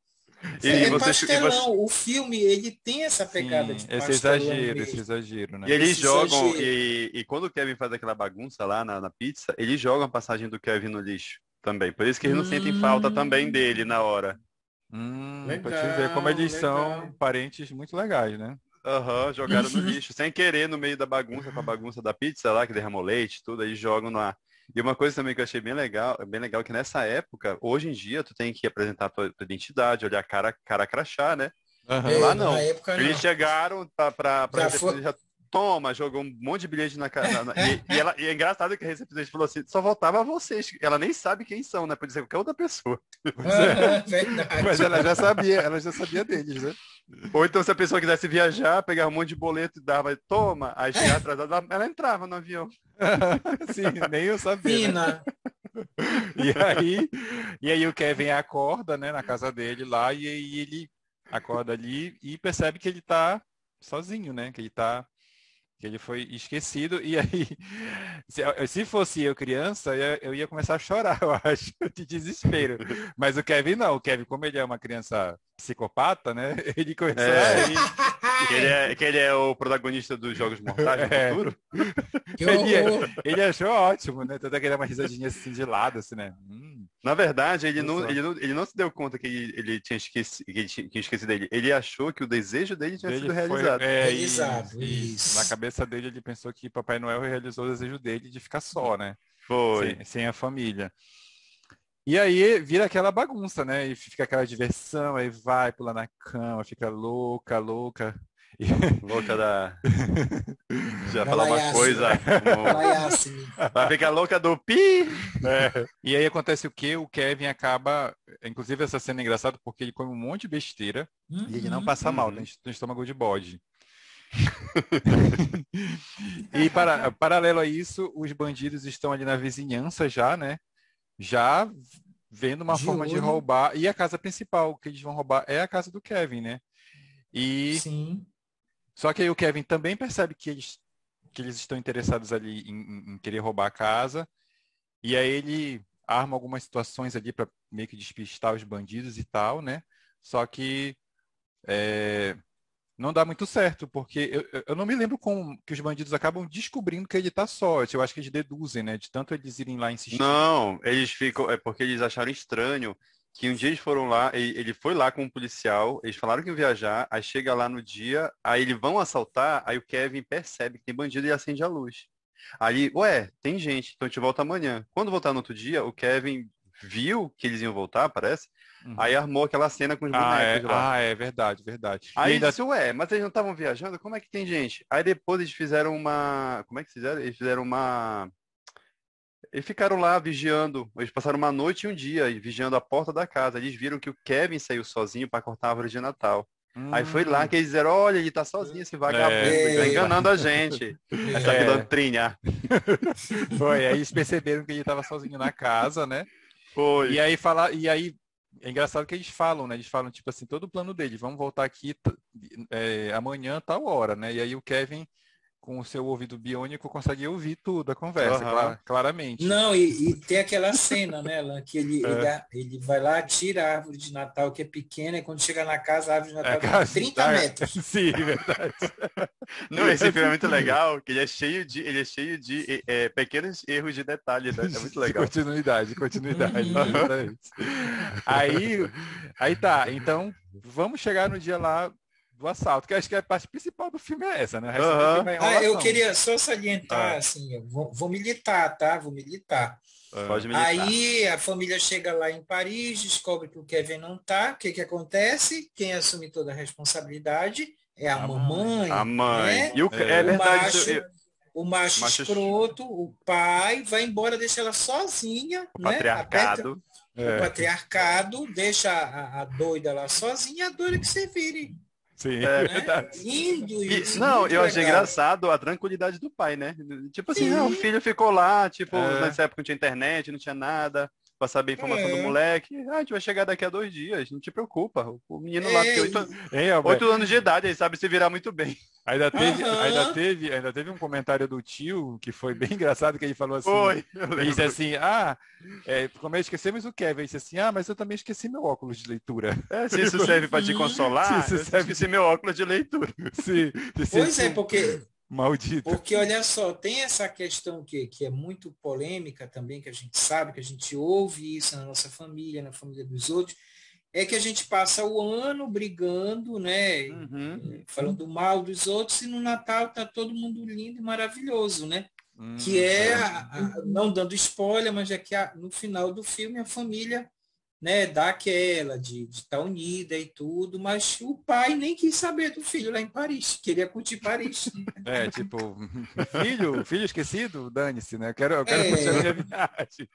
E, é,
e você, pastelão. Você... O filme, ele tem essa pegada Sim, de
esse exagero, mesmo. esse exagero, né?
E eles
esse
jogam, e, e, quando o Kevin faz aquela bagunça lá na, na, pizza, eles jogam a passagem do Kevin no lixo também. Por isso que eles não hum... sentem falta também dele na hora.
Hum, legal, pra te ver como eles legal. são parentes muito legais, né?
Aham, uhum, jogaram no lixo, sem querer, no meio da bagunça, com a bagunça da pizza lá, que derramou leite, tudo, aí jogam lá. E uma coisa também que eu achei bem legal, bem legal, que nessa época, hoje em dia, tu tem que apresentar a tua, tua identidade, olhar cara, cara crachá, né?
Uhum. Lá não.
Eles não. chegaram pra, pra, pra já, foi... já toma, jogou um monte de bilhete na cara. e, e, ela, e é engraçado que a recepcionista falou assim, só voltava vocês. Ela nem sabe quem são, né? Pode ser qualquer outra pessoa.
É. Mas ela já sabia, ela já sabia deles, né?
Ou então se a pessoa quisesse viajar, pegava um monte de boleto e dava, toma, aí chegava atrasada, ela entrava no avião.
Sim, nem eu sabia. Né? E aí, e aí o Kevin acorda, né, na casa dele lá, e aí ele acorda ali e percebe que ele tá sozinho, né? Que ele tá que ele foi esquecido e aí se, se fosse eu criança eu, eu, ia começar a chorar eu acho de desespero. Mas o Kevin não o Kevin como ele é uma criança psicopata né ele começou é. a
que ele, é, que ele é o protagonista dos Jogos Mortais do é. futuro.
Ele, ele, achou ótimo, né? Toda aquela uma risadinha assim de lado, assim, né? Hum.
Na verdade, ele não, ele, não, ele não se deu conta que ele, ele tinha esquecido, que ele tinha, esquecido dele. Ele achou que o desejo dele tinha ele sido realizado.
é, realizado, isso. Na cabeça dele, ele pensou que Papai Noel realizou o desejo dele de ficar só, né?
Foi.
Sem, sem a família. E aí vira aquela bagunça, né? E fica aquela diversão, aí vai pular na cama, fica louca, louca.
Louca da. Já falar uma coisa. Vai ficar louca do pi.
É. E aí acontece o que? O Kevin acaba. Inclusive, essa cena é engraçada porque ele come um monte de besteira uhum. e ele não passa mal, tem, tem estômago de bode. e para, paralelo a isso, os bandidos estão ali na vizinhança já, né? Já vendo uma de forma olho. de roubar. E a casa principal que eles vão roubar é a casa do Kevin, né? E.
Sim.
Só que aí o Kevin também percebe que eles, que eles estão interessados ali em, em querer roubar a casa. E aí ele arma algumas situações ali para meio que despistar os bandidos e tal, né? Só que é, não dá muito certo, porque eu, eu não me lembro como que os bandidos acabam descobrindo que ele está só. Eu acho que eles deduzem, né? De tanto eles irem lá insistir.
Não, eles ficam. É porque eles acharam estranho que um dia eles foram lá, ele foi lá com um policial, eles falaram que iam viajar, aí chega lá no dia, aí eles vão assaltar, aí o Kevin percebe que tem bandido e acende a luz. Aí, ué, tem gente, então a gente volta amanhã. Quando voltar no outro dia, o Kevin viu que eles iam voltar, parece, Uhum. Aí armou aquela cena com os
ah,
bonecos
é, lá. Ah, é verdade, verdade.
Aí ainda... disse, ué, mas eles não estavam viajando? Como é que tem gente? Aí depois eles fizeram uma. Como é que fizeram? Eles fizeram uma. Eles ficaram lá vigiando. Eles passaram uma noite e um dia vigiando a porta da casa. Eles viram que o Kevin saiu sozinho para cortar a árvore de Natal. Hum. Aí foi lá que eles disseram, olha, ele tá sozinho, esse vagabundo, é. tá enganando a gente. Essa é. doutrina.
Foi, aí eles perceberam que ele estava sozinho na casa, né?
Foi.
E aí fala, e aí é engraçado que eles falam, né? Eles falam, tipo assim, todo o plano deles, vamos voltar aqui é, amanhã, tal hora, né? E aí o Kevin com o seu ouvido biônico consegue ouvir tudo a conversa, uhum. claramente.
Não, e, e, tem aquela cena, né, Alan, que ele, é. ele, ele, vai lá, tira a árvore de Natal, que é pequena, e quando chega na casa, a árvore de Natal é, tem 30 tá, metros.
Sim, verdade.
Não, esse filme é muito legal, que ele é cheio de, ele é cheio de é, pequenos erros de detalhe, né? É muito legal.
continuidade, continuidade. Uhum. aí, aí tá, então vamos chegar no dia lá do assalto, que acho que a parte principal do filme é essa, né?
Uhum. Ah, eu queria só salientar, ah. assim, eu vou, vou, militar, tá? Vou militar.
Ah. Pode militar.
Aí a família chega lá em Paris, descobre que o Kevin não tá. O que que acontece? Quem assume toda a responsabilidade é a, a mamãe.
A mãe.
Né?
E o, é, é verdade. Macho, eu...
O macho, macho escroto, o pai, vai embora, deixa ela sozinha.
O
né?
patriarcado.
Aperta, é. O patriarcado deixa a, a doida lá sozinha, a doida que se vire.
Sim, é verdade.
Lindo
isso. E, não, eu achei engraçado a tranquilidade do pai, né? Tipo assim, ah, o filho ficou lá, tipo, é. nessa época não tinha internet, não tinha nada para saber a informação é. do moleque. Ah, a gente vai chegar daqui a dois dias, não te preocupa. O menino lá tem oito, oito anos de idade, ele sabe se virar muito bem.
Ainda teve, uhum. ainda teve, ainda teve um comentário do tio que foi bem engraçado que ele falou assim. Foi, ele disse assim, ah, é, como é, esquecemos o Kevin, ele disse assim, ah, mas eu também esqueci meu óculos de leitura.
É, se isso serve para te consolar, se isso serve... esqueci meu óculos de leitura.
Sim.
Pois é, porque
Maldito.
Porque, olha só, tem essa questão que, que é muito polêmica também, que a gente sabe, que a gente ouve isso na nossa família, na família dos outros, é que a gente passa o ano brigando, né? Uhum. Falando mal dos outros, e no Natal tá todo mundo lindo e maravilhoso, né? Uhum. Que é, a, a, não dando spoiler, mas é que a, no final do filme a família né, daquela de estar tá unida e tudo, mas o pai nem quis saber do filho lá em Paris, queria curtir Paris.
É, tipo, filho, filho esquecido, dane-se, né? Eu quero, eu quero é... curtir a minha viagem.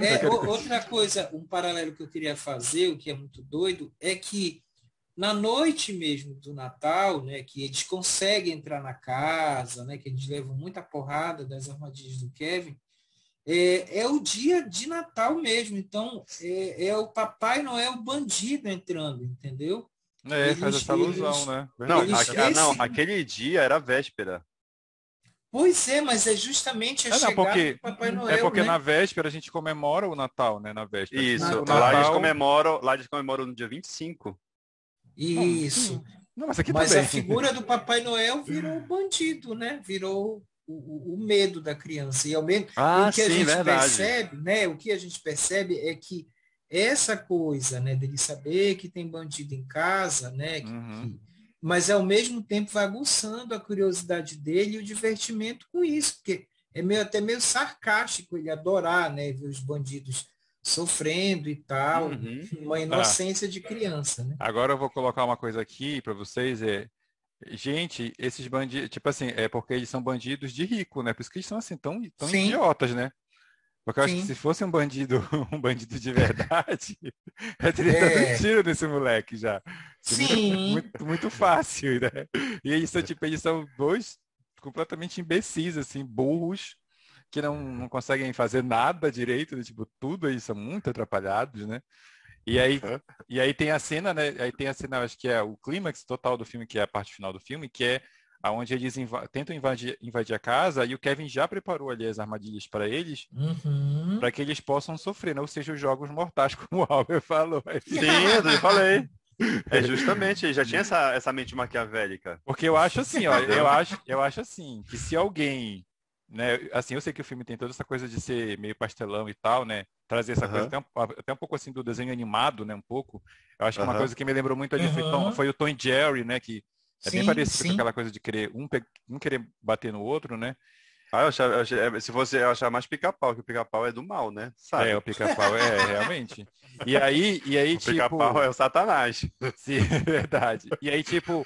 É, quero... outra coisa, um paralelo que eu queria fazer, o que é muito doido, é que na noite mesmo do Natal, né, que eles conseguem entrar na casa, né, que eles levam muita porrada das armadilhas do Kevin, é, é o dia de Natal mesmo. Então, é, é o Papai Noel bandido entrando, entendeu?
É, eles, faz essa alusão, eles, né?
Não, a, não, aquele dia era véspera.
Pois é, mas é justamente a é, não, porque, do Papai Noel.
É porque
né?
na véspera a gente comemora o Natal, né? Na véspera.
Isso, Natal... lá eles comemoram, lá eles comemoram no dia 25.
Isso. Não, mas aqui mas a figura do Papai Noel virou bandido, né? Virou o, o, medo da criança. E, ao menos, ah, o que sim, a gente verdade. percebe, né? O que a gente percebe é que essa coisa, né, dele saber que tem bandido em casa, né, que, uhum. que, mas ao mesmo tempo vai aguçando a curiosidade dele e o divertimento com isso, porque é meio até meio sarcástico ele adorar, né, ver os bandidos sofrendo e tal, uhum. uma inocência ah. de criança, né?
Agora eu vou colocar uma coisa aqui para vocês, é Gente, esses bandidos, tipo assim, é porque eles são bandidos de rico, né? Por isso que eles são assim, tão, tão idiotas, né? Porque eu acho Sim. que se fosse um bandido, um bandido de verdade, eu teria é. dado um tiro nesse moleque já.
Sim.
Muito, muito, fácil, né? E eles são, tipo, eles são dois completamente imbecis, assim, burros, que não, não conseguem fazer nada direito, né? tipo, tudo aí são muito atrapalhados, né? E aí, e aí tem a cena, né? Aí tem a cena, acho que é o clímax total do filme, que é a parte final do filme, que é aonde eles inv tentam invadir, invadir, a casa e o Kevin já preparou ali as armadilhas para eles, uhum. para que eles possam sofrer, né? ou seja, os jogos mortais, como o Albert falou.
Sim, eu falei. É justamente, já tinha essa, essa mente maquiavélica.
Porque eu acho assim, ó, eu acho, eu acho assim, que se alguém, né, assim, eu sei que o filme tem toda essa coisa de ser meio pastelão e tal, né, trazer essa uhum. coisa até um, até um, pouco assim do desenho animado, né, um pouco. Eu acho que uhum. uma coisa que me lembrou muito ali uhum. foi, Tom, foi, o Tom e Jerry, né, que é sim, bem parecido sim. com aquela coisa de querer um, um querer bater no outro, né?
Ah, eu achava, eu achava, é, se eu achar mais pica-pau, que o pica-pau é do mal, né?
Sabe? É, o pica-pau é, realmente. E aí, e aí
o
tipo...
pica-pau é o satanás.
Sim, verdade. E aí, tipo,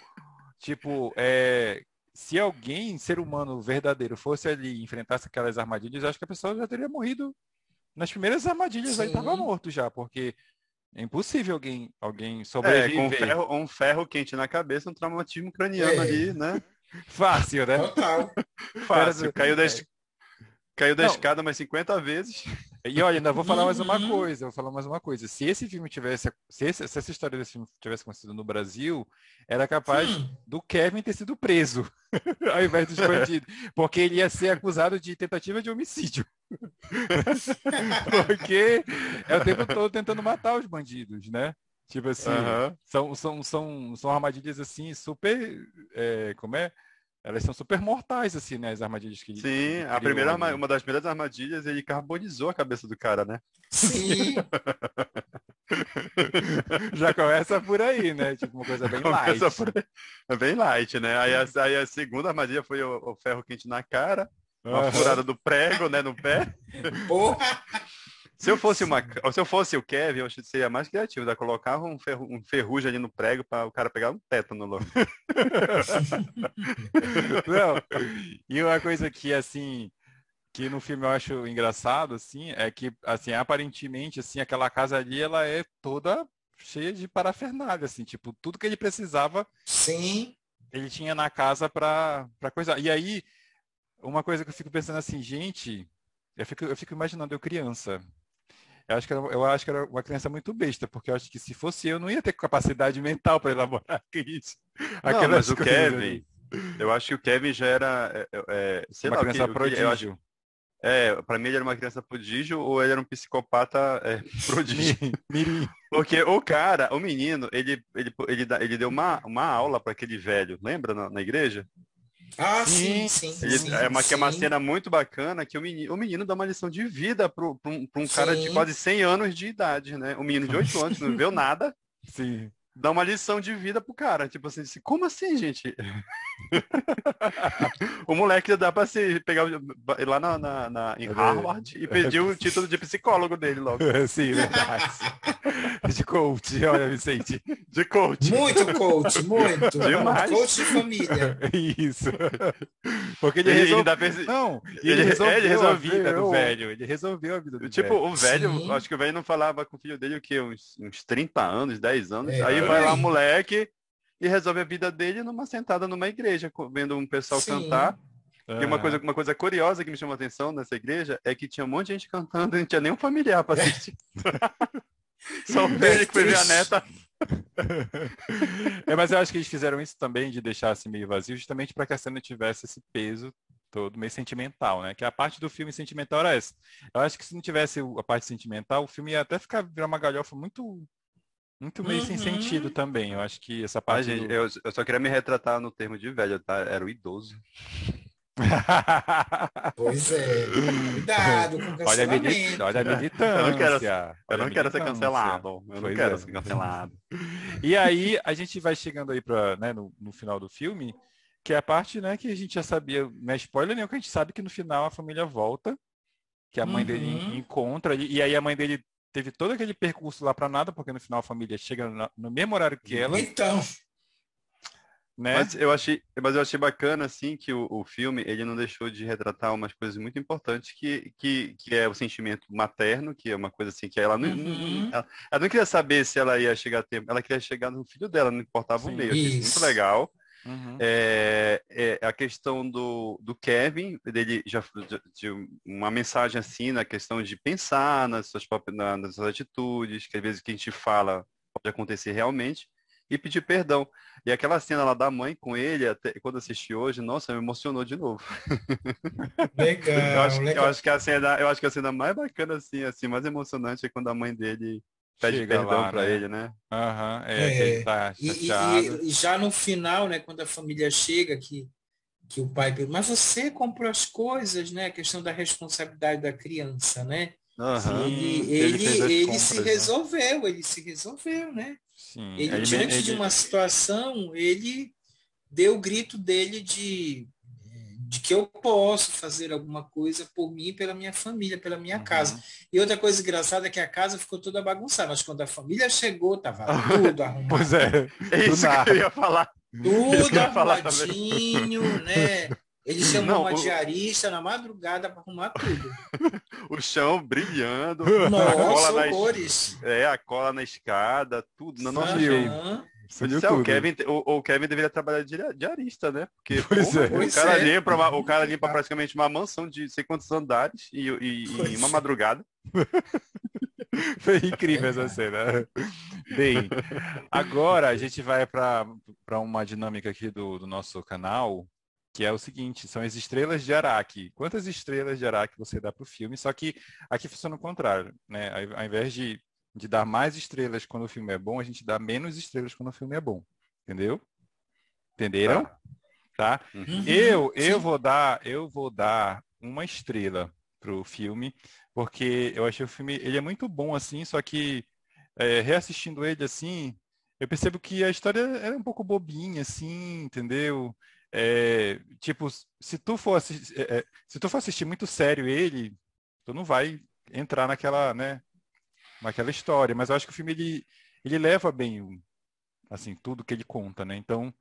tipo, é, se alguém, ser humano verdadeiro, fosse ali e enfrentasse aquelas armadilhas, acho que a pessoa já teria morrido nas primeiras armadilhas, Sim. aí tava morto já, porque é impossível alguém, alguém sobreviver. É,
com um ferro, um ferro quente na cabeça, um traumatismo craniano é. ali, né?
Fácil, né?
Total.
Fácil. Caiu da, caiu da escada mais 50 vezes.
E olha, ainda vou falar mais uma uhum. coisa, vou falar mais uma coisa. Se esse filme tivesse, se, esse, se essa história desse filme tivesse acontecido no Brasil, era capaz Sim. do Kevin ter sido preso, ao invés dos bandidos, porque ele ia ser acusado de tentativa de homicídio. porque é o tempo todo tentando matar os bandidos, né? Tipo assim, uhum. são, são, são, são armadilhas assim super, é, como é? Elas são super mortais, assim, né? As armadilhas que
Sim, a primeira, uma das primeiras armadilhas, ele carbonizou a cabeça do cara, né?
Sim.
Já começa por aí, né? Tipo, uma coisa bem light. Por...
É bem light, né? Aí a, aí a segunda armadilha foi o, o ferro quente na cara, uma furada do prego, né, no pé.
Porra!
Se eu fosse uma, se eu fosse o Kevin, eu acho que seria mais criativo, da colocava um, ferru, um ferrugem ali no prego para o cara pegar um tétano logo.
Não. E uma coisa que assim, que no filme eu acho engraçado assim, é que assim, aparentemente assim, aquela casa ali ela é toda cheia de parafernália assim, tipo, tudo que ele precisava.
Sim.
Ele tinha na casa para para coisa. E aí uma coisa que eu fico pensando assim, gente, eu fico, eu fico imaginando eu criança. Eu acho, que era, eu acho que era uma criança muito besta, porque eu acho que se fosse eu, não ia ter capacidade mental para elaborar isso.
Não, mas o Kevin, eu acho que o Kevin já era, é, é, é sei
uma
lá,
criança que, prodígio. Acho,
é, para mim ele era uma criança prodígio ou ele era um psicopata é, prodígio. Porque o cara, o menino, ele, ele, ele, ele deu uma, uma aula para aquele velho, lembra na, na igreja?
Ah, sim, sim. sim,
ele,
sim
é, uma,
sim.
que é uma cena muito bacana que o menino, o menino dá uma lição de vida para um, um cara de quase 100 anos de idade, né? Um menino de 8 anos, não viveu nada.
Sim
dá uma lição de vida pro cara. Tipo assim, como assim, gente? o moleque dá pra se pegar lá na, na, na em Harvard e pedir o título de psicólogo dele logo.
Sim, verdade. De coach, olha, Vicente.
De coach.
Muito coach, muito. Demais. Coach de família.
Isso. Porque ele, ele resolveu. Ele Não, ele, ele resolveu, ele resolveu a vida do velho. Ele resolveu a vida do
tipo,
velho.
o velho, Sim. acho que o velho não falava com o filho dele o quê? Uns, uns 30 anos, 10 anos. É. Aí vai lá moleque e resolve a vida dele numa sentada numa igreja, vendo um pessoal Sim. cantar. E uma coisa, uma coisa curiosa que me chamou a atenção nessa igreja é que tinha um monte de gente cantando e não tinha nenhum familiar para assistir. Só o velho que foi ver a neta.
é, mas eu acho que eles fizeram isso também de deixar assim meio vazio, justamente para que a cena tivesse esse peso todo meio sentimental, né? Que a parte do filme sentimental era essa. Eu acho que se não tivesse a parte sentimental, o filme ia até ficar virar uma galhofa muito muito meio uhum. sem sentido também. Eu acho que essa parte.
Ah, gente, do... eu, eu, só queria me retratar no termo de velho, tá? Era o idoso.
pois é. Cuidado com
olha a, mili... olha a militância.
Eu não quero, eu não quero ser cancelado. Eu não quero é. ser cancelado.
E aí a gente vai chegando aí para né, no, no, final do filme, que é a parte né, que a gente já sabia, não é spoiler nenhum, que a gente sabe que no final a família volta, que a mãe uhum. dele encontra, e aí a mãe dele teve todo aquele percurso lá para nada, porque no final a família chega no, no mesmo horário que ela.
Então.
Né? Mas eu achei, mas eu achei bacana assim que o, o filme ele não deixou de retratar umas coisas muito importantes que, que, que é o sentimento materno, que é uma coisa assim que ela não, uhum. ela, ela, não queria saber se ela ia chegar a tempo, ela queria chegar no filho dela, não importava Sim. o meio. Achei muito legal. Uhum. É, é, a questão do, do Kevin, dele já de uma mensagem assim na questão de pensar nas suas próprias nas suas atitudes, que às vezes o que a gente fala pode acontecer realmente, e pedir perdão. E aquela cena lá da mãe com ele, até, quando assisti hoje, nossa, me emocionou de novo.
Legal,
eu, acho,
legal.
eu acho que a cena, eu acho que a cena mais bacana assim, assim, mais emocionante é quando a mãe dele pede Chega perdão para né? ele, né?
Aham, uhum, é, é. ele tá
e, e, e, já no final, né, quando a família chega, que, que o pai pergunta, mas você comprou as coisas, né? A questão da responsabilidade da criança, né?
Uhum.
Ele, ele, ele, ele se né? resolveu, né? ele se resolveu, né? Sim. Ele, ele diante ele... de uma situação, ele deu o grito dele de de que eu posso fazer alguma coisa por mim, pela minha família, pela minha uhum. casa. E outra coisa engraçada é que a casa ficou toda bagunçada, mas quando a família chegou, tava tudo arrumado.
pois é,
é isso que eu ia falar.
Tudo arrumadinho, né? Ele chamou Não, uma o... diarista na madrugada para arrumar tudo.
o chão brilhando.
Nossa, a cola cores.
Na... É, a cola na escada, tudo. Não, não
Disse, o,
Kevin, o, o, Kevin deveria trabalhar de diarista, né? Porque pois é. o, cara é. limpa, o cara limpa praticamente uma mansão de sei quantos andares e, e, e uma é. madrugada.
Foi incrível essa cena. Bem, agora a gente vai para uma dinâmica aqui do, do nosso canal, que é o seguinte, são as estrelas de Araque. Quantas estrelas de Araque você dá para o filme? Só que aqui funciona o contrário, né? Ao invés de de dar mais estrelas quando o filme é bom, a gente dá menos estrelas quando o filme é bom. Entendeu? Entenderam? Tá? tá? Uhum. Eu eu vou dar eu vou dar uma estrela pro filme, porque eu achei o filme ele é muito bom assim, só que é, reassistindo ele assim, eu percebo que a história é um pouco bobinha assim, entendeu? É, tipo, se tu for assistir, é, é, se tu for assistir muito sério ele, tu não vai entrar naquela, né, naquela história. Mas eu acho que o filme ele, ele leva bem assim tudo que ele conta, né? Então,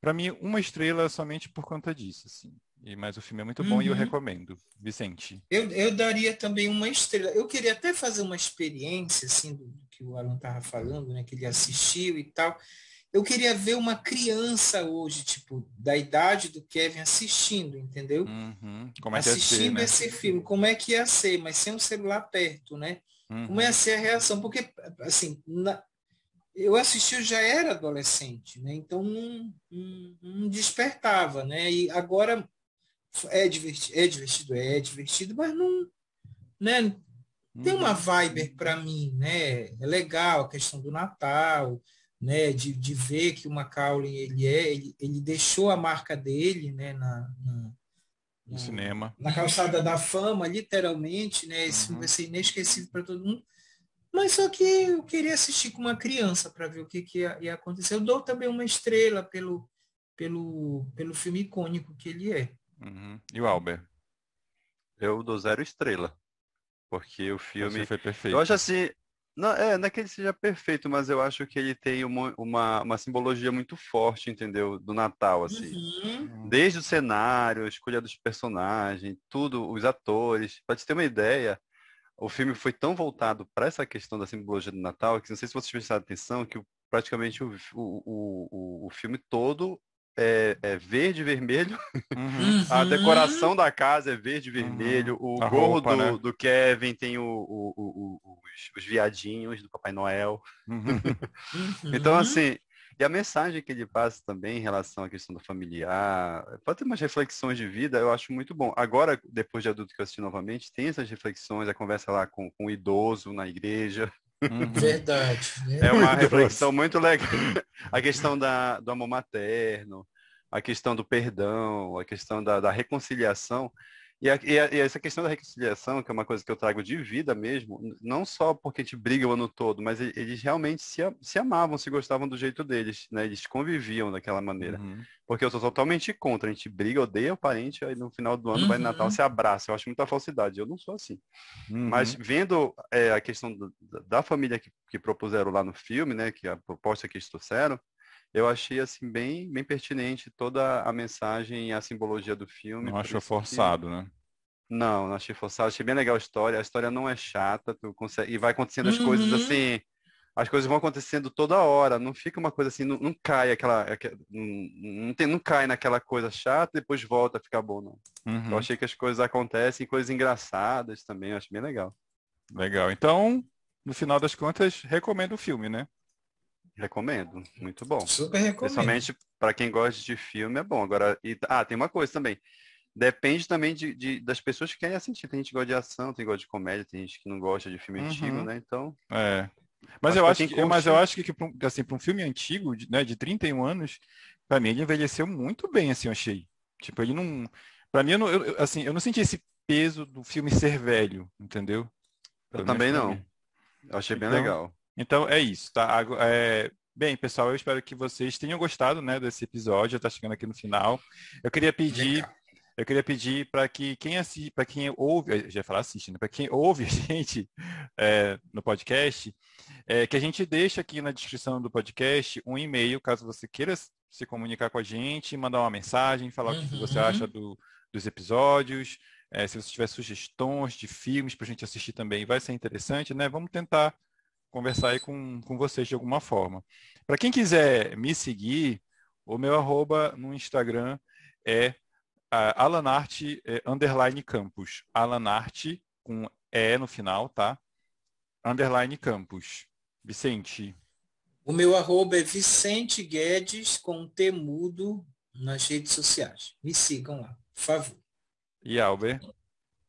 para mim, uma estrela somente por conta disso, assim. E, mas o filme é muito bom uhum. e eu uhum. recomendo. Vicente.
Eu, eu daria também uma estrela. Eu queria até fazer uma experiência, assim, do, do que o Alan estava falando, né? Que ele assistiu e tal. Eu queria ver uma criança hoje, tipo, da idade do Kevin assistindo, entendeu?
Uhum. Como é
assistindo
ser, né?
esse filme, como é que ia ser, mas sem o celular perto, né? Uhum. Como ia ser a reação? Porque, assim, na, eu assisti, eu já era adolescente, né? Então não, não, não, despertava, né? E agora é divertido, é divertido, é divertido, mas não, né? Tem uma uhum. vibe para mim, né? É legal a questão do Natal, né? De, de ver que o Macaulay ele é, ele, ele deixou a marca dele, né? Na, na
no cinema.
Na calçada da fama, literalmente, né? Esse uhum. filme vai ser inesquecível para todo mundo. Mas só que eu queria assistir com uma criança para ver o que, que ia, ia, acontecer. Eu dou também uma estrela pelo, pelo, pelo filme icônico que ele é.
Uhum. E o Albert?
Eu dou zero estrela. Porque o filme.
Você foi perfeito.
Eu acho assim, não, é, não é que ele seja perfeito, mas eu acho que ele tem uma, uma, uma simbologia muito forte, entendeu? Do Natal, assim. Uhum. Desde o cenário, a escolha dos personagens, tudo, os atores. Para te ter uma ideia, o filme foi tão voltado para essa questão da simbologia do Natal que não sei se vocês prestaram atenção que praticamente o, o, o, o filme todo é, é, verde e vermelho. Uhum. a decoração da casa é verde e vermelho. Uhum. O a gorro roupa, do, né? do, Kevin tem o, o, os, os, viadinhos do Papai Noel. Uhum. então, assim, e a mensagem que ele passa também em relação à questão do familiar, pode ter umas reflexões de vida, eu acho muito bom. Agora, depois de adulto que eu assisti novamente, tem essas reflexões, a conversa lá com, com o idoso na igreja.
Uhum. Verdade,
É uma reflexão muito legal. A questão da, do amor materno, a questão do perdão, a questão da, da reconciliação. E, a, e, a, e, essa questão da reconciliação, que é uma coisa que eu trago de vida mesmo, não só porque a gente briga o ano todo, mas eles realmente se, se amavam, se gostavam do jeito deles, né? Eles conviviam daquela maneira. Uhum. Porque eu sou totalmente contra. A gente briga, odeia o parente, aí no final do ano, uhum. vai no Natal, se abraça. Eu acho muita falsidade. Eu não sou assim. Uhum. Mas vendo é, a questão do, da família que, que propuseram lá no filme, né? Que a proposta que eles trouxeram, eu achei assim bem, bem pertinente toda a mensagem e a simbologia do filme.
Não achou forçado, que... né?
Não, não achei forçado. Achei bem legal a história. A história não é chata, tu consegue... e vai acontecendo as uhum. coisas assim as coisas vão acontecendo toda hora, não fica uma coisa assim, não, não cai aquela, não, não, tem, não cai naquela coisa chata e depois volta a ficar bom, não. Uhum. Eu achei que as coisas acontecem, coisas engraçadas também, acho bem legal.
Legal. Então, no final das contas, recomendo o filme, né?
Recomendo, muito bom.
Super recomendo.
Principalmente para quem gosta de filme, é bom. Agora, e, ah, tem uma coisa também. Depende também de, de, das pessoas que querem assistir. Tem gente que gosta de ação, tem gente que gosta de comédia, tem gente que não gosta de filme uhum. antigo, né? Então.
É. Mas eu, acho que, mas eu acho que, que assim, para um filme antigo, de, né, de 31 anos, para mim ele envelheceu muito bem, assim, eu achei. Tipo, ele não. Para mim, eu, não, eu, assim, eu não senti esse peso do filme ser velho, entendeu?
Eu também não. Eu achei bem
então,
legal.
Então é isso, tá? É, bem, pessoal, eu espero que vocês tenham gostado, né, desse episódio. Está chegando aqui no final. Eu queria pedir. Eu queria pedir para que quem assiste, para quem ouve, já ia falar assiste, né? para quem ouve a gente é, no podcast, é, que a gente deixe aqui na descrição do podcast um e-mail, caso você queira se comunicar com a gente, mandar uma mensagem, falar uhum. o que você uhum. acha do, dos episódios, é, se você tiver sugestões de filmes para a gente assistir também, vai ser interessante, né? Vamos tentar conversar aí com, com vocês de alguma forma. Para quem quiser me seguir, o meu arroba no Instagram é alanarte é, underline campus. alanarte com E no final, tá? Underline campus. Vicente.
O meu arroba é Vicente Guedes com T mudo nas redes sociais. Me sigam lá, por favor.
E Albert?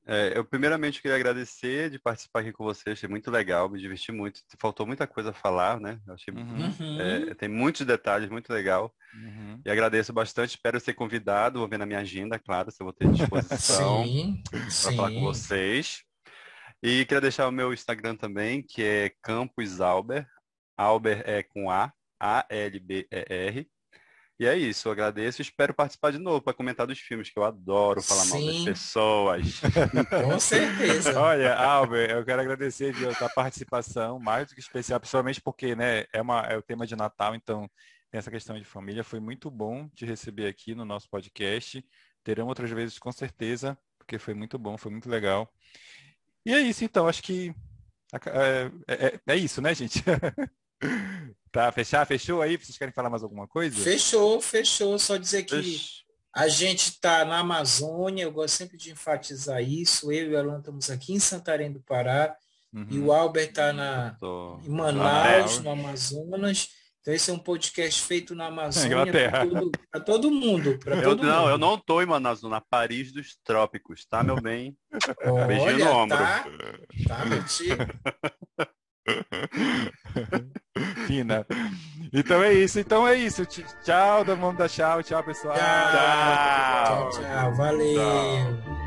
É, eu primeiramente queria agradecer de participar aqui com você, achei muito legal, me diverti muito. Faltou muita coisa a falar, né? achei, uhum. é, tem muitos detalhes, muito legal. Uhum. E agradeço bastante, espero ser convidado, vou ver na minha agenda, claro, se eu vou ter disposição para falar com vocês. E queria deixar o meu Instagram também, que é Campus Albert. Albert é com A, A-L-B-E-R. E é isso, eu agradeço e espero participar de novo para comentar dos filmes, que eu adoro falar Sim. mal das pessoas.
Com certeza.
Olha, Albert, eu quero agradecer viu, a participação, mais do que especial, principalmente porque né, é, uma, é o tema de Natal, então tem essa questão de família. Foi muito bom te receber aqui no nosso podcast. Terão outras vezes com certeza, porque foi muito bom, foi muito legal. E é isso, então, acho que é, é, é, é isso, né, gente? Tá, fechar? Fechou aí? Vocês querem falar mais alguma coisa?
Fechou, fechou. Só dizer que a gente está na Amazônia, eu gosto sempre de enfatizar isso. Eu e o Alan estamos aqui em Santarém do Pará. Uhum. E o Albert está em Manaus, no Amazonas. Então esse é um podcast feito na Amazônia para todo mundo.
Eu,
todo
não,
mundo.
eu não estou em Manaus, na Paris dos Trópicos, tá, meu bem? Olha, Beijinho no ombro.
Tá, tá
Fina. Então é isso, então é isso. Tchau, da mão da tchau, tchau, pessoal.
Tchau, tchau, tchau. tchau. Valeu. Tchau.